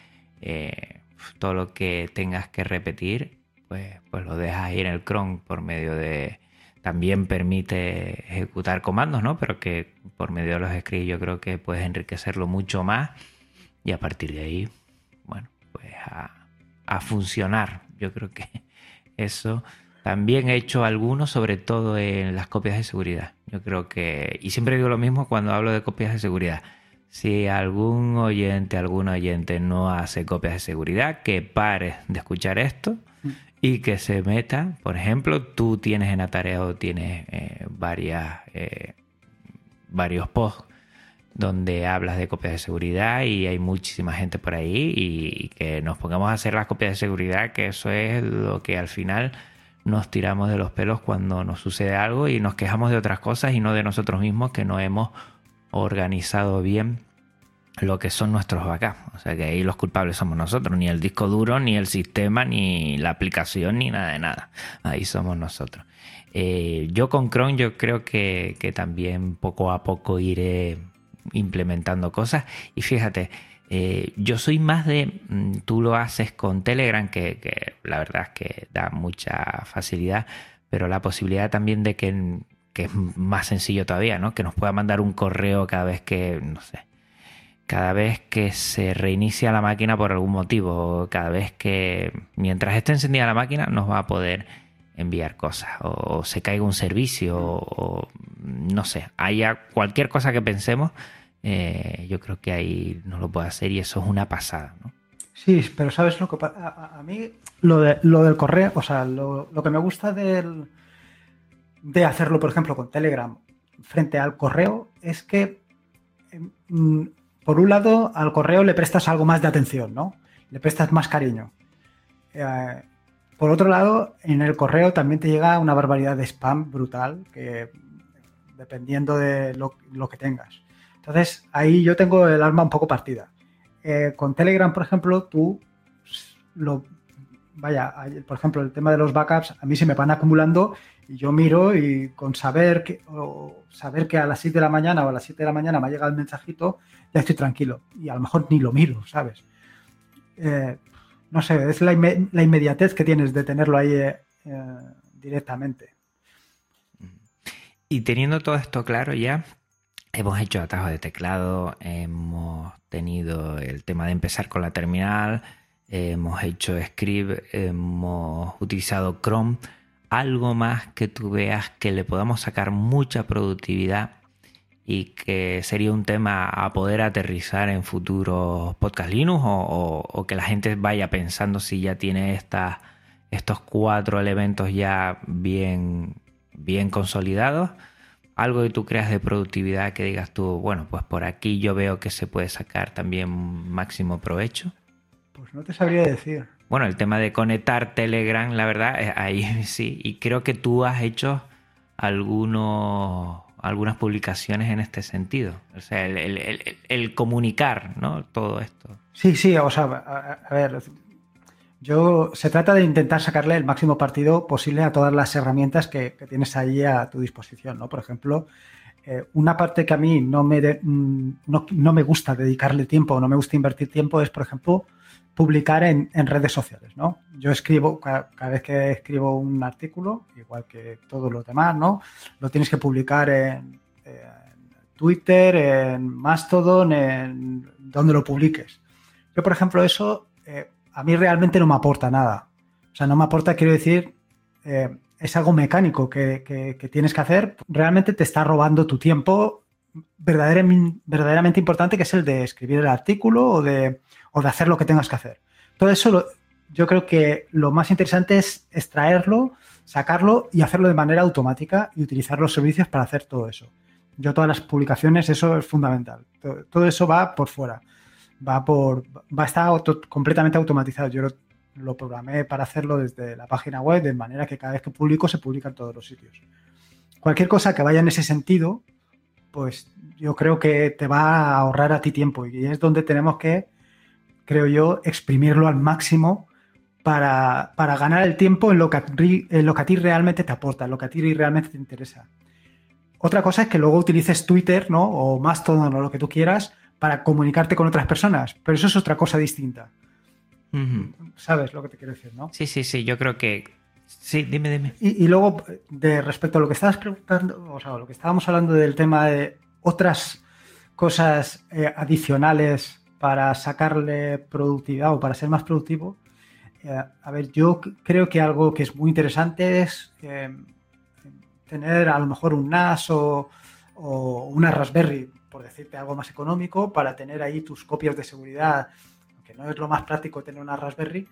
eh, todo lo que tengas que repetir, pues, pues lo dejas ahí en el cron por medio de... También permite ejecutar comandos, ¿no? Pero que por medio de los scripts yo creo que puedes enriquecerlo mucho más y a partir de ahí, bueno, pues a, a funcionar. Yo creo que eso también he hecho algunos, sobre todo en las copias de seguridad. Yo creo que, y siempre digo lo mismo cuando hablo de copias de seguridad. Si algún oyente, algún oyente no hace copias de seguridad, que pare de escuchar esto y que se meta. Por ejemplo, tú tienes en Atareado tienes eh, varias, eh, varios posts donde hablas de copias de seguridad y hay muchísima gente por ahí y, que nos pongamos a hacer las copias de seguridad, que eso es lo que al final nos tiramos de los pelos cuando nos sucede algo y nos quejamos de otras cosas y no de nosotros mismos que no hemos organizado bien lo que son nuestros backups. O sea que ahí los culpables somos nosotros, ni el disco duro, ni el sistema, ni la aplicación, ni nada de nada. Ahí somos nosotros. Eh, yo con Chrome yo creo que, que, también poco a poco iré implementando cosas. Y fíjate, eh, yo soy más de, mm, tú lo haces con Telegram, que, la verdad es que da mucha facilidad, pero la posibilidad también de que, que es más sencillo todavía, ¿no? Que nos pueda mandar un correo cada vez que, no sé, cada vez que se reinicia la máquina por algún motivo, cada vez que mientras esté encendida la máquina nos va a poder enviar cosas o, se caiga un servicio o, no sé, haya cualquier cosa que pensemos, eh, yo creo que ahí no lo puede hacer y eso es una pasada, ¿no? Sí, pero sabes lo que a, a mí lo, de, lo del correo, o sea, lo, lo que me gusta del, de hacerlo, por ejemplo, con Telegram frente al correo es que mm, por un lado, al correo le prestas algo más de atención, ¿no? Le prestas más cariño. Eh, por otro lado, en el correo también te llega una barbaridad de spam brutal, que dependiendo de lo, que tengas. Entonces, ahí yo tengo el alma un poco partida. Eh, con Telegram, por ejemplo, tú lo. Vaya, por ejemplo, el tema de los backups, a mí se me van acumulando y yo miro y con saber que, saber que a las 7 de la mañana o a las 7 de la mañana me ha llegado el mensajito, ya estoy tranquilo. Y a lo mejor ni lo miro, ¿sabes? Eh, no sé, es la, inmediatez que tienes de tenerlo ahí eh, directamente. Y teniendo todo esto claro ya, hemos hecho atajos de teclado, hemos tenido el tema de empezar con la terminal, hemos hecho script, hemos utilizado Chrome algo más que tú veas que le podamos sacar mucha productividad y que sería un tema a poder aterrizar en futuros podcast Linux o, que la gente vaya pensando si ya tiene estos cuatro elementos ya bien, bien consolidados. Algo que tú creas de productividad que digas tú, bueno, pues por aquí yo veo que se puede sacar también máximo provecho. Pues no te sabría decir. Bueno, el tema de conectar Telegram, la verdad, eh, ahí sí. Y creo que tú has hecho algunos, algunas publicaciones en este sentido. O sea, el, comunicar, ¿no? Todo esto. Sí, sí, o sea, a, ver, yo se trata de intentar sacarle el máximo partido posible a todas las herramientas que, tienes ahí a tu disposición, ¿no? Por ejemplo, eh, una parte que a mí no me, mm, no, no, me gusta dedicarle tiempo no me gusta invertir tiempo es, por ejemplo, publicar en, redes sociales, ¿no? Yo escribo, cada, vez que escribo un artículo, igual que todos los demás, ¿no? Lo tienes que publicar en, Twitter, en Mastodon, en donde lo publiques. Yo, por ejemplo, eso eh, a mí realmente no me aporta nada. O sea, no me aporta, quiero decir, eh, es algo mecánico que, tienes que hacer. Realmente te está robando tu tiempo verdaderamente, importante, que es el de escribir el artículo o de o de hacer lo que tengas que hacer. Todo eso yo creo que lo más interesante es extraerlo, sacarlo y hacerlo de manera automática y utilizar los servicios para hacer todo eso. Yo todas las publicaciones, eso es fundamental. Todo, eso va por fuera. Va por va a estar completamente automatizado. Yo lo, programé para hacerlo desde la página web de manera que cada vez que publico se publica en todos los sitios. Cualquier cosa que vaya en ese sentido, pues yo creo que te va a ahorrar a ti tiempo y es donde tenemos que creo yo, exprimirlo al máximo para, ganar el tiempo en lo, que a, lo que a ti realmente te aporta, en lo que a ti realmente te interesa. Otra cosa es que luego utilices Twitter, ¿no? O Mastodon o lo que tú quieras para comunicarte con otras personas, pero eso es otra cosa distinta. ¿Sabes lo que te quiero decir, no? Sí, sí, sí, yo creo que... Sí, dime, dime. Y, luego, de respecto a lo que estabas preguntando, o sea, lo que estábamos hablando del tema de otras cosas eh, adicionales para sacarle productividad o para ser más productivo, eh, a ver, yo creo que algo que es muy interesante es eh, tener a lo mejor un NAS o, una Raspberry, por decirte algo más económico, para tener ahí tus copias de seguridad, que no es lo más práctico tener una Raspberry,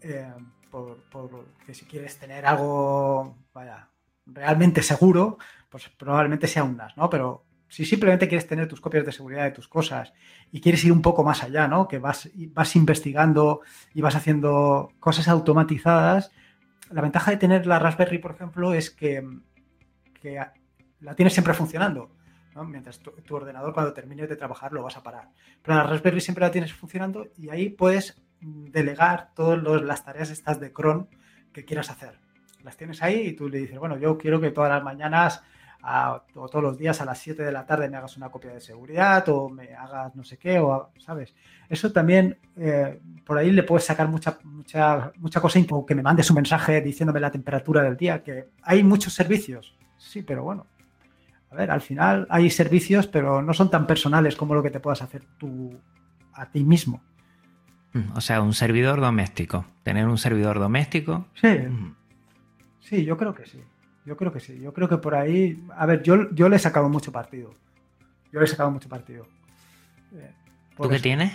eh, porque si quieres tener algo, vaya, realmente seguro, pues probablemente sea un NAS, ¿no? Pero si simplemente quieres tener tus copias de seguridad de tus cosas y quieres ir un poco más allá, ¿no? Que vas, vas investigando y vas haciendo cosas automatizadas, la ventaja de tener la Raspberry, por ejemplo, es que, que la tienes siempre funcionando. Mientras tu, ordenador cuando termine de trabajar lo vas a parar. Pero la Raspberry siempre la tienes funcionando y ahí puedes delegar todas las tareas estas de cron que quieras hacer. Las tienes ahí y tú le dices, bueno, yo quiero que todas las mañanas a, o todos los días a las 7 de la tarde me hagas una copia de seguridad o me hagas no sé qué, o, ¿sabes? Eso también, eh, por ahí le puedes sacar mucha, mucha, mucha cosa, o que me mandes un mensaje diciéndome la temperatura del día, que hay muchos servicios, sí, pero bueno. A ver, al final hay servicios, pero no son tan personales como lo que te puedas hacer tú a ti mismo. O sea, un servidor doméstico. Tener un servidor doméstico. Sí. Sí, yo creo que sí. Yo creo que sí. Yo creo que por ahí. A ver, yo, yo le he sacado mucho partido. Yo le he sacado mucho partido. Eh, ¿Tú qué tienes?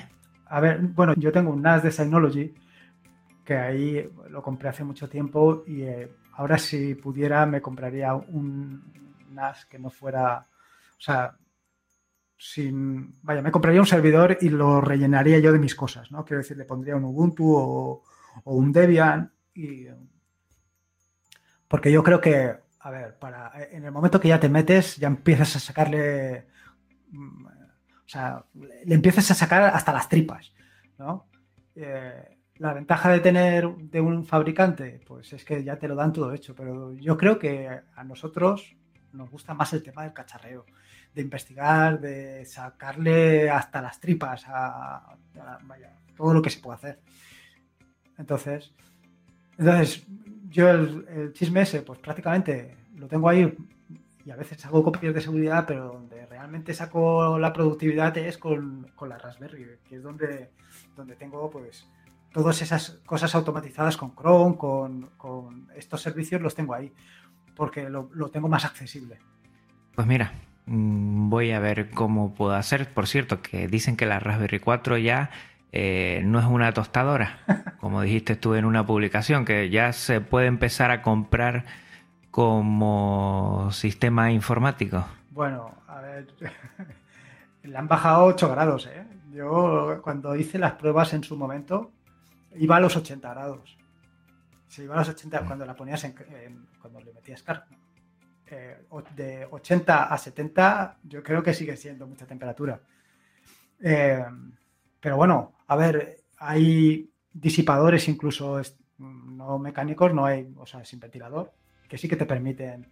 A ver, bueno, yo tengo un NAS de Synology que ahí lo compré hace mucho tiempo y eh, ahora si pudiera me compraría un NAS que no fuera. O sea, sin. Vaya, me compraría un servidor y lo rellenaría yo de mis cosas, ¿no? Quiero decir, le pondría un Ubuntu o, un Debian y. Porque yo creo que, a ver, para, en el momento que ya te metes, ya empiezas a sacarle. O sea, le empiezas a sacar hasta las tripas, ¿no? Eh, la ventaja de tener de un fabricante, pues es que ya te lo dan todo hecho, pero yo creo que a nosotros nos gusta más el tema del cacharreo de investigar, de sacarle hasta las tripas a, todo lo que se puede hacer. Entonces, entonces yo el, el, chisme ese, pues prácticamente lo tengo ahí y a veces hago copias de seguridad, pero donde realmente saco la productividad es con, con la Raspberry, que es donde, donde tengo pues todas esas cosas automatizadas con Chrome, con, con estos servicios los tengo ahí, porque lo, lo tengo más accesible. Pues mira, Mm, voy a ver cómo puedo hacer. Por cierto, que dicen que la Raspberry 4 ya eh, no es una tostadora, como dijiste tú en una publicación, que ya se puede empezar a comprar como sistema informático. Bueno, a ver, le han bajado 8 grados. ¿eh? Yo cuando hice las pruebas en su momento iba a los 80 grados. Se iba a los 80 cuando la ponías en, en cuando le metías carga eh, de 80 a 70, yo creo que sigue siendo mucha temperatura. Eh, pero bueno, a ver, hay disipadores incluso no mecánicos, no hay, o sea, sin ventilador, que sí que te permiten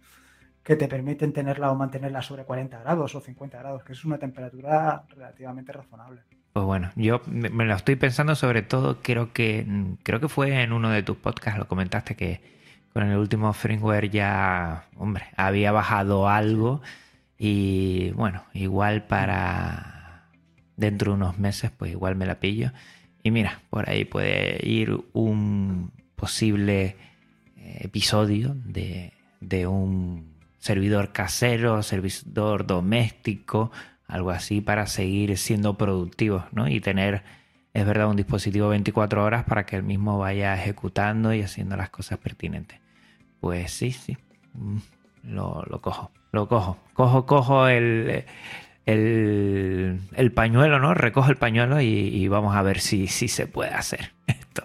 que te permiten tenerla o mantenerla sobre 40 grados o 50 grados, que es una temperatura relativamente razonable. Pues bueno, yo me lo estoy pensando sobre todo, creo que creo que fue en uno de tus podcasts, lo comentaste que con el último firmware ya, hombre, había bajado algo y bueno, igual para dentro de unos meses, pues igual me la pillo. Y mira, por ahí puede ir un posible eh, episodio de, de un servidor casero, servidor doméstico, algo así para seguir siendo productivos, ¿no? Y tener, es verdad, un dispositivo 24 horas para que el mismo vaya ejecutando y haciendo las cosas pertinentes. Pues sí, sí. Mm, lo, lo cojo. Lo cojo. Cojo, cojo el, el, el, pañuelo, ¿no? Recojo el pañuelo y, y, vamos a ver si, si se puede hacer esto.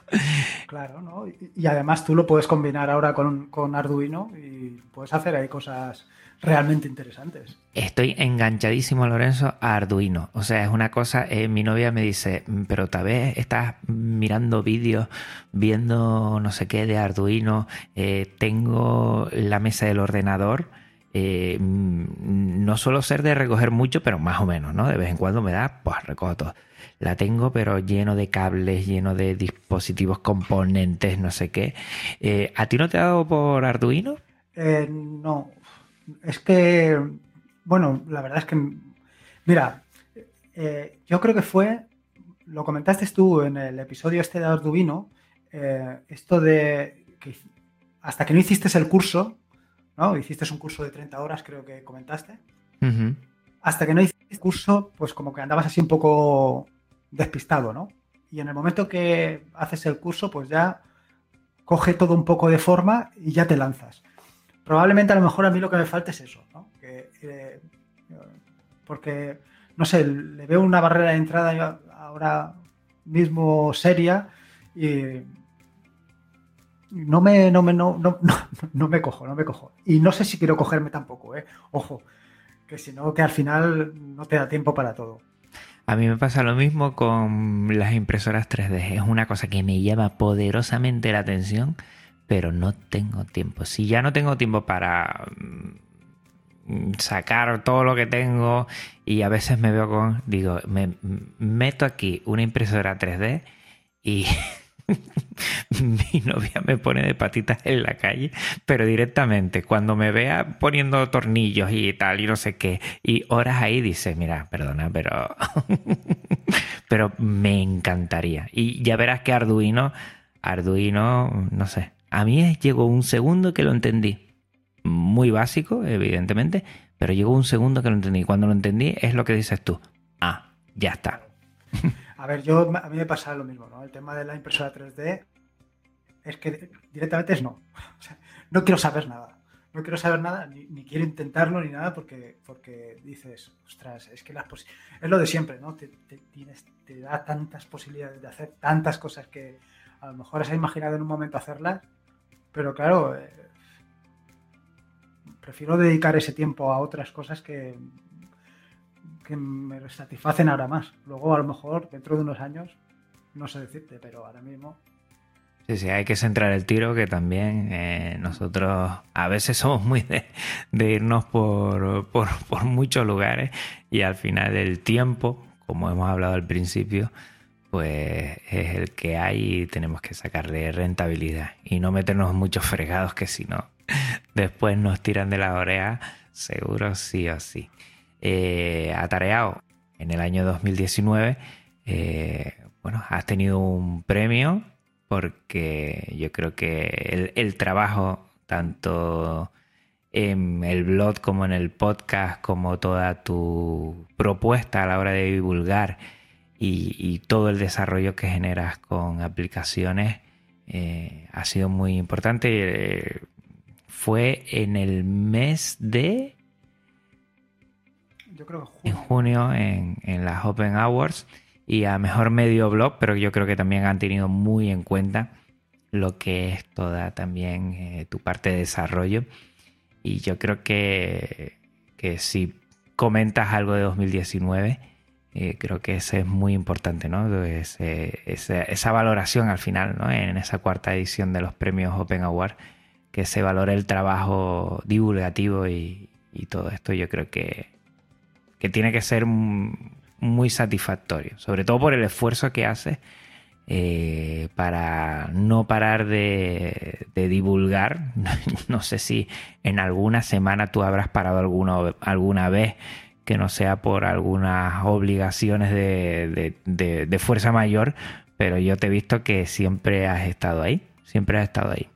Claro, ¿no? Y, y además tú lo puedes combinar ahora con, con, Arduino y puedes hacer ahí cosas realmente interesantes. Estoy enganchadísimo, Lorenzo, a Arduino. O sea, es una cosa, eh, mi novia me dice, pero tal vez estás mirando vídeos, viendo no sé qué de Arduino, eh, tengo la mesa del ordenador. Eh, no suelo ser de recoger mucho, pero más o menos, ¿no? De vez en cuando me da, pues recojo todo. La tengo, pero lleno de cables, lleno de dispositivos, componentes, no sé qué. Eh, ¿A ti no te ha dado por Arduino? Eh, no, es que, bueno, la verdad es que, mira, yo creo que fue, lo comentaste tú en el episodio este de Arduino, esto de que hasta que no hiciste el curso, ¿no? Hiciste un curso de 30 horas, creo que comentaste. Uh -huh. Hasta que no hiciste el curso, pues como que andabas así un poco despistado, ¿no? Y en el momento que haces el curso, pues ya coge todo un poco de forma y ya te lanzas probablemente a lo mejor a mí lo que me falta es eso, ¿no? Que, eh, porque, no sé, le veo una barrera de entrada ahora mismo seria y, no me, no me, no, no, no, me cojo, no me cojo. Y no sé si quiero cogerme tampoco, ¿eh? Ojo, que si no, que al final no te da tiempo para todo. A mí me pasa lo mismo con las impresoras 3D. Es una cosa que me llama poderosamente la atención, pero no tengo tiempo. Si ya no tengo tiempo para mm, sacar todo lo que tengo y a veces me veo con, digo, me meto aquí una impresora 3D y mi novia me pone de patitas en la calle, pero directamente cuando me vea poniendo tornillos y tal y no sé qué, y horas ahí dice, mira, perdona, pero pero me encantaría. Y ya verás que Arduino, Arduino, no sé, a mí llegó un segundo que lo entendí. Muy básico, evidentemente, pero llegó un segundo que lo entendí. Cuando lo entendí es lo que dices tú. Ah, ya está. A ver, yo a mí me pasa lo mismo, ¿no? El tema de la impresora 3D es que directamente es no. No quiero saber nada. No quiero saber nada, ni, quiero intentarlo ni nada, porque, porque dices, ostras, es que las es lo de siempre, ¿no? Te da tantas posibilidades de hacer tantas cosas que a lo mejor has imaginado en un momento hacerlas, pero claro, eh, prefiero dedicar ese tiempo a otras cosas que que me satisfacen ahora más. Luego, a lo mejor, dentro de unos años, no sé decirte, pero ahora mismo. Sí, sí, hay que centrar el tiro, que también eh, nosotros a veces somos muy de, irnos por, por, muchos lugares y al final el tiempo, como hemos hablado al principio, pues es el que hay y tenemos que sacarle rentabilidad y no meternos muchos fregados que si no, después nos tiran de la oreja, seguro sí o sí eh, atareado en el año 2019, eh, bueno, has tenido un premio porque yo creo que el, trabajo, tanto en el blog como en el podcast, como toda tu propuesta a la hora de divulgar y, todo el desarrollo que generas con aplicaciones, eh, ha sido muy importante. Eh, fue en el mes de en junio en, las Open Hours y a mejor medio blog, pero yo creo que también han tenido muy en cuenta lo que es toda también eh, tu parte de desarrollo. Y yo creo que, que si comentas algo de 2019, eh, creo que eso es muy importante, ¿no? esa valoración al final, ¿no? En esa cuarta edición de los premios Open Award, que se valore el trabajo divulgativo y todo esto, yo creo que, que tiene que ser muy satisfactorio, sobre todo por el esfuerzo que hace eh, para no parar de, divulgar. no sé si en alguna semana tú habrás parado alguna, vez que no sea por algunas obligaciones de, fuerza mayor, pero yo te he visto que siempre has estado ahí, siempre has estado ahí.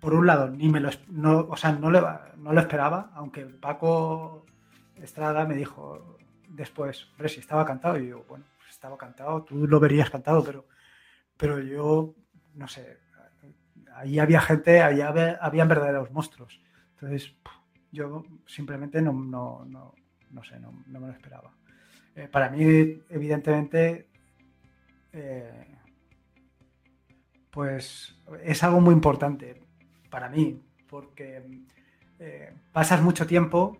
Por un lado, ni me no, o sea, no, no lo esperaba, aunque Paco Estrada me dijo después, hombre, si estaba cantado. Y yo, bueno, pues estaba cantado, tú lo verías cantado, pero, pero yo, no sé, ahí había gente, ahí había, habían verdaderos monstruos. Entonces, yo simplemente no, no, no, no sé, no, me lo esperaba. Eh, para mí, evidentemente, eh, pues es algo muy importante para mí, porque eh, pasas mucho tiempo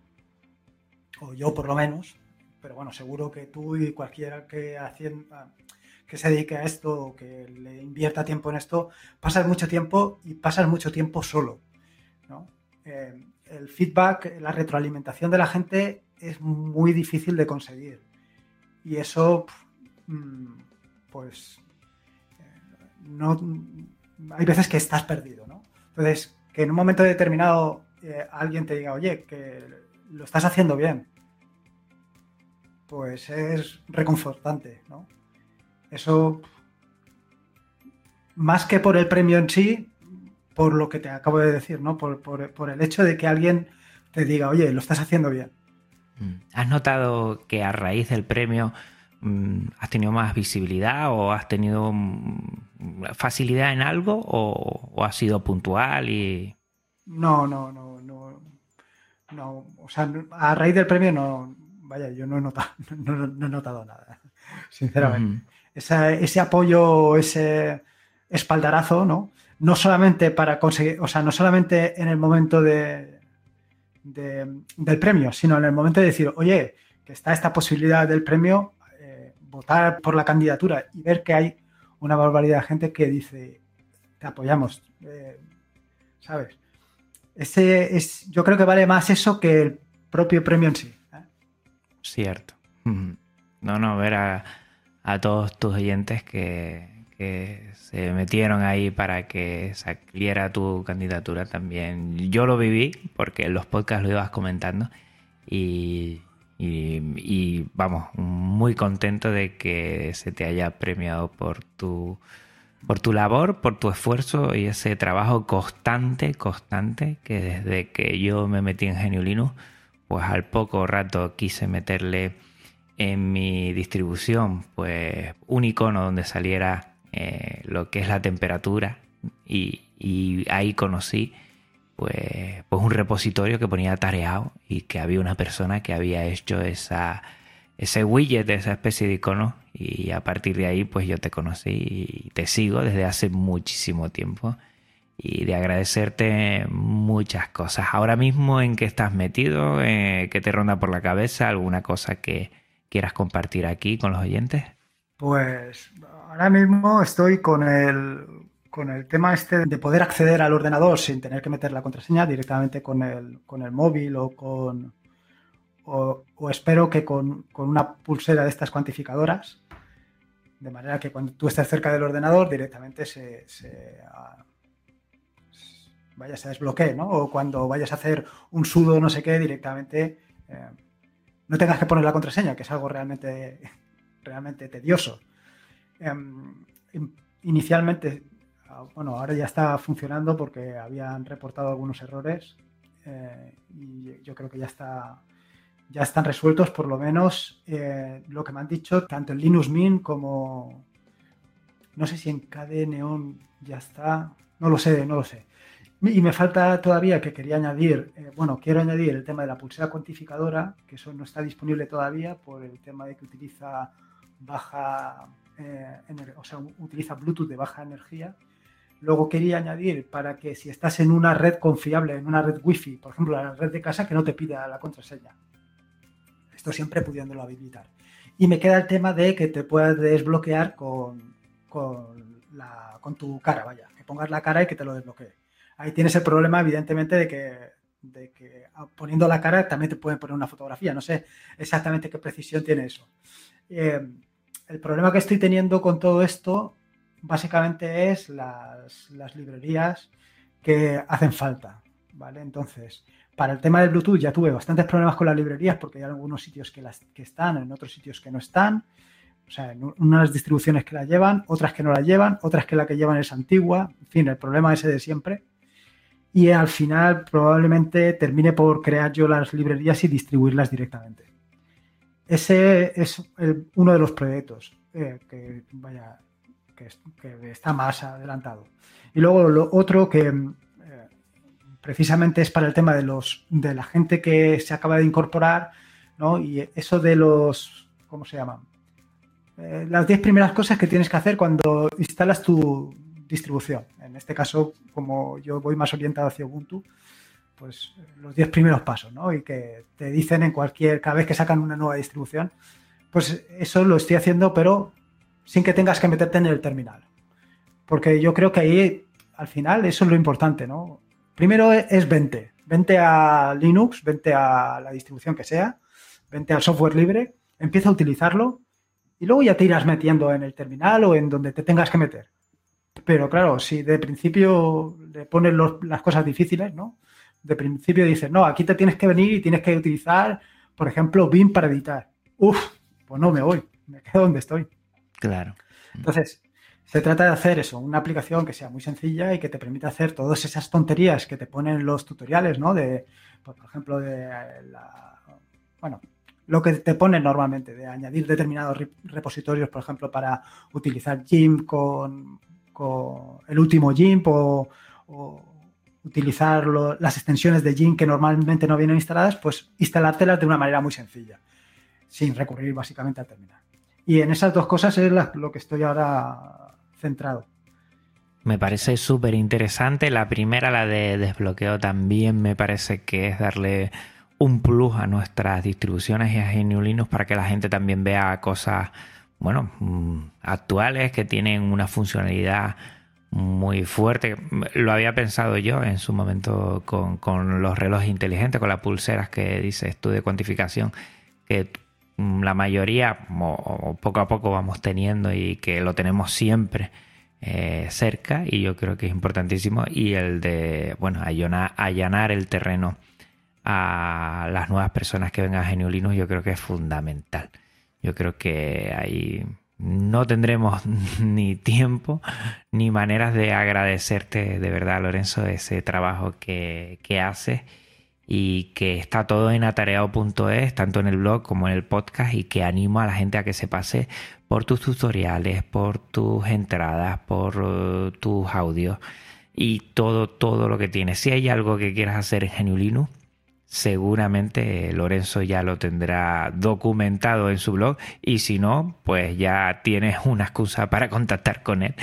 o yo por lo menos, pero bueno, seguro que tú y cualquiera que, que se dedique a esto o que le invierta tiempo en esto, pasas mucho tiempo y pasas mucho tiempo solo. Eh, el feedback, la retroalimentación de la gente es muy difícil de conseguir. Y eso, mm, pues, eh, no, hay veces que estás perdido, ¿no? Entonces, que en un momento determinado eh, alguien te diga, oye, que lo estás haciendo bien, pues es reconfortante, ¿no? Eso, más que por el premio en sí, por lo que te acabo de decir, ¿no? Por, el hecho de que alguien te diga, oye, lo estás haciendo bien. Mm. ¿Has notado que a raíz del premio mm, has tenido más visibilidad o has tenido mm, facilidad en algo o, o has sido puntual y... No, no, no, no no, o sea, a raíz del premio no, vaya, yo no he notado, no, he notado nada, sinceramente. ese apoyo, ese, espaldarazo, ¿no? No solamente para conseguir, o sea, no solamente en el momento de, del premio, sino en el momento de decir, oye, que está esta posibilidad del premio, eh, votar por la candidatura y ver que hay una barbaridad de gente que dice, te apoyamos, eh, ¿sabes? Ese es, yo creo que vale más eso que el propio premio en sí. ¿eh? Cierto. No, no, ver a, todos tus oyentes que, se metieron ahí para que saliera tu candidatura también. Yo lo viví porque en los podcasts lo ibas comentando y, y, vamos, muy contento de que se te haya premiado por tu, por tu labor, por tu esfuerzo y ese trabajo constante, constante, que desde que yo me metí en Geniulino, pues al poco rato quise meterle en mi distribución pues un icono donde saliera eh, lo que es la temperatura y, ahí conocí pues, pues un repositorio que ponía tareado y que había una persona que había hecho esa, ese widget esa especie de icono y a partir de ahí pues yo te conocí y te sigo desde hace muchísimo tiempo y de agradecerte muchas cosas. Ahora mismo en qué estás metido, eh, qué te ronda por la cabeza, alguna cosa que, quieras compartir aquí con los oyentes? Pues ahora mismo estoy con el, con el tema este de poder acceder al ordenador sin tener que meter la contraseña directamente con el, con el móvil o con... O, espero que con, una pulsera de estas cuantificadoras, de manera que cuando tú estés cerca del ordenador directamente se, se vaya, se desbloquee, ¿no? O cuando vayas a hacer un sudo no sé qué, directamente eh, no tengas que poner la contraseña, que es algo realmente, realmente tedioso. Em, inicialmente, ah, bueno, ahora ya está funcionando porque habían reportado algunos errores eh, y yo creo que ya está ya están resueltos por lo menos eh, lo que me han dicho tanto en Linux Mint como no sé si en KDE Neon ya está no lo sé no lo sé y me falta todavía que quería añadir, eh, bueno, quiero añadir el tema de la pulsera cuantificadora, que eso no está disponible todavía por el tema de que utiliza baja, eh, o sea, utiliza Bluetooth de baja energía. Luego quería añadir para que si estás en una red confiable, en una red wifi, por ejemplo, la red de casa, que no te pida la contraseña. Esto siempre pudiéndolo habilitar. Y me queda el tema de que te puedas desbloquear con, con, la, con tu cara, vaya, que pongas la cara y que te lo desbloquee ahí tienes el problema, evidentemente, de que, ah, poniendo la cara también te pueden poner una fotografía. No sé exactamente qué precisión tiene eso. Eh, el problema que estoy teniendo con todo esto básicamente es las, librerías que hacen falta. ¿vale? Entonces, para el tema del Bluetooth ya tuve bastantes problemas con las librerías porque hay algunos sitios que, las, que están, en otros sitios que no están. O sea, en unas distribuciones que la llevan, otras que no la llevan, otras que la que llevan es antigua. En fin, el problema ese de siempre y al final probablemente termine por crear yo las librerías y distribuirlas directamente. Ese es uno de los proyectos eh, que, vaya, que, está más adelantado. Y luego lo otro que precisamente es para el tema de, los, de la gente que se acaba de incorporar, ¿no? Y eso de los, ¿cómo se llaman? Eh, las 10 primeras cosas que tienes que hacer cuando instalas tu, distribución. En este caso, como yo voy más orientado hacia Ubuntu, pues los 10 primeros pasos, ¿no? Y que te dicen en cualquier, cada vez que sacan una nueva distribución, pues eso lo estoy haciendo, pero sin que tengas que meterte en el terminal. Porque yo creo que ahí, al final, eso es lo importante, ¿no? Primero es vente, vente a Linux, vente a la distribución que sea, vente al software libre, empieza a utilizarlo y luego ya te irás metiendo en el terminal o en donde te tengas que meter. Pero claro, si de principio le pones las cosas difíciles, ¿no? De principio dices, no, aquí te tienes que venir y tienes que utilizar, por ejemplo, BIM para editar. Uf, pues no me voy, me quedo donde estoy. Claro. Entonces, se trata de hacer eso, una aplicación que sea muy sencilla y que te permita hacer todas esas tonterías que te ponen los tutoriales, ¿no? De, pues, por ejemplo, de la, bueno, lo que te ponen normalmente, de añadir determinados repositorios, por ejemplo, para utilizar GIMP con el último GIMP o, utilizar las extensiones de GIMP que normalmente no vienen instaladas, pues instalártelas de una manera muy sencilla, sin recurrir básicamente al terminal. Y en esas dos cosas es lo que estoy ahora centrado. me parece súper interesante. La primera, la de desbloqueo, también me parece que es darle un plus a nuestras distribuciones y a GNU para que la gente también vea cosas, bueno, mm, actuales que tienen una funcionalidad muy fuerte. Lo había pensado yo en su momento con, los relojes inteligentes, con las pulseras que dice estudio de cuantificación, que la mayoría poco a poco vamos teniendo y que lo tenemos siempre eh, cerca y yo creo que es importantísimo y el de bueno allanar, allanar el terreno a las nuevas personas que vengan a Geniulinus yo creo que es fundamental. Yo creo que ahí no tendremos ni tiempo ni maneras de agradecerte de verdad, Lorenzo, ese trabajo que, que haces y que está todo en atareado.es, tanto en el blog como en el podcast, y que animo a la gente a que se pase por tus tutoriales, por tus entradas, por uh, tus audios y todo, todo lo que tienes. Si hay algo que quieras hacer en Geniulino, seguramente Lorenzo ya lo tendrá documentado en su blog y si no, pues ya tienes una excusa para contactar con él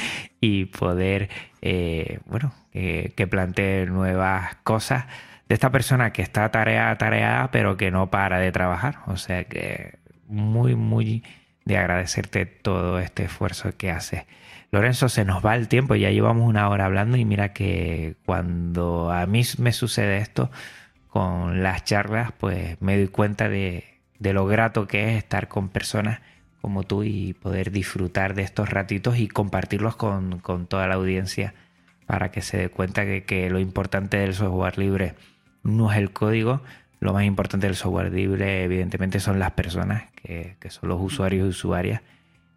y poder, eh, bueno, que plantee nuevas cosas de esta persona que está tarea tarea pero que no para de trabajar. O sea que muy, muy de agradecerte todo este esfuerzo que haces. Lorenzo, se nos va el tiempo, ya llevamos una hora hablando y mira que cuando a mí me sucede esto, con las charlas, pues me doy cuenta de, lo grato que es estar con personas como tú y poder disfrutar de estos ratitos y compartirlos con, toda la audiencia para que se dé cuenta que, que, lo importante del software libre no es el código, lo más importante del software libre evidentemente son las personas, que, son los usuarios y usuarias,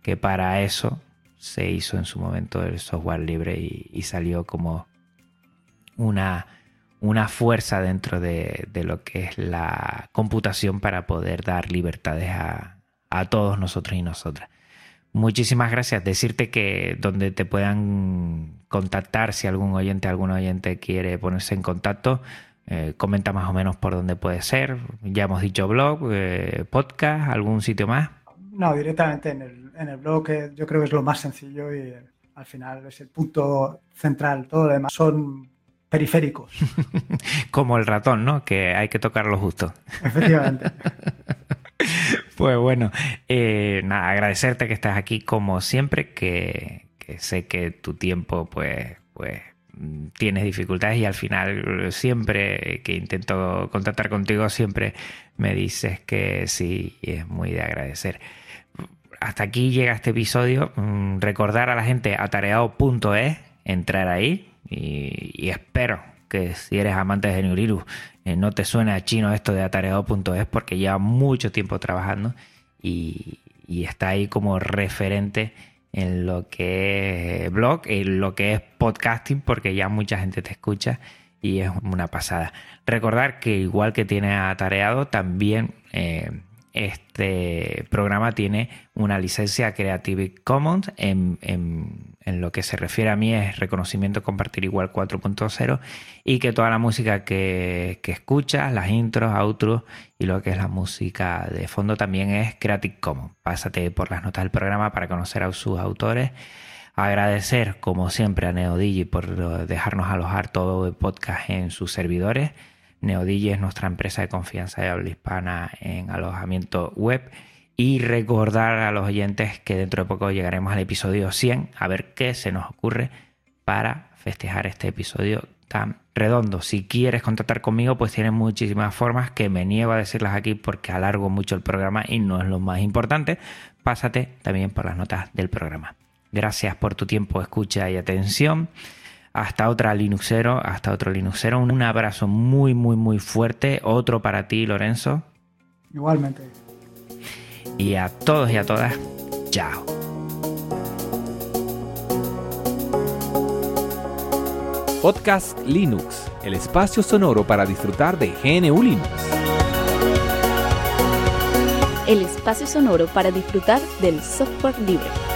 que para eso se hizo en su momento el software libre y salió como una una fuerza dentro de, lo que es la computación para poder dar libertades a, todos nosotros y nosotras. Muchísimas gracias. Decirte que donde te puedan contactar, si algún oyente, algún oyente quiere ponerse en contacto, eh, comenta más o menos por dónde puede ser. Ya hemos dicho blog, eh, podcast, algún sitio más. No, directamente en el, en el blog, que yo creo que es lo más sencillo y al final es el punto central. Todo lo demás son periféricos. Como el ratón, ¿no? Que hay que tocarlo justo. Efectivamente. pues bueno, eh, nada, agradecerte que estás aquí como siempre, que, sé que tu tiempo, pues, pues tienes dificultades y al final siempre que intento contactar contigo siempre me dices que sí y es muy de agradecer. Hasta aquí llega este episodio. Mm, recordar a la gente atareado.es, entrar ahí, y, espero que si eres amante de Geniuriru eh, no te suene a chino esto de atareado.es porque lleva mucho tiempo trabajando y, está ahí como referente en lo que es blog, en lo que es podcasting, porque ya mucha gente te escucha y es una pasada. Recordar que igual que tiene atareado, también eh, este programa tiene una licencia Creative Commons en, lo que se refiere a mí es reconocimiento compartir igual 4.0 y que toda la música que, que escuchas, las intros, outros y lo que es la música de fondo también es Creative Commons. Pásate por las notas del programa para conocer a sus autores. Agradecer como siempre a NeoDigi por dejarnos alojar todo el podcast en sus servidores Neodigi es nuestra empresa de confianza de habla hispana en alojamiento web. Y recordar a los oyentes que dentro de poco llegaremos al episodio 100 a ver qué se nos ocurre para festejar este episodio tan redondo. Si quieres contactar conmigo, pues tienes muchísimas formas que me niego a decirlas aquí porque alargo mucho el programa y no es lo más importante. Pásate también por las notas del programa. Gracias por tu tiempo, escucha y atención hasta otra Linuxero, hasta otro Linuxero. Un abrazo muy, muy, muy fuerte. Otro para ti, Lorenzo. Igualmente. Y a todos y a todas, chao. Podcast Linux, el espacio sonoro para disfrutar de GNU Linux. El espacio sonoro para disfrutar del software libre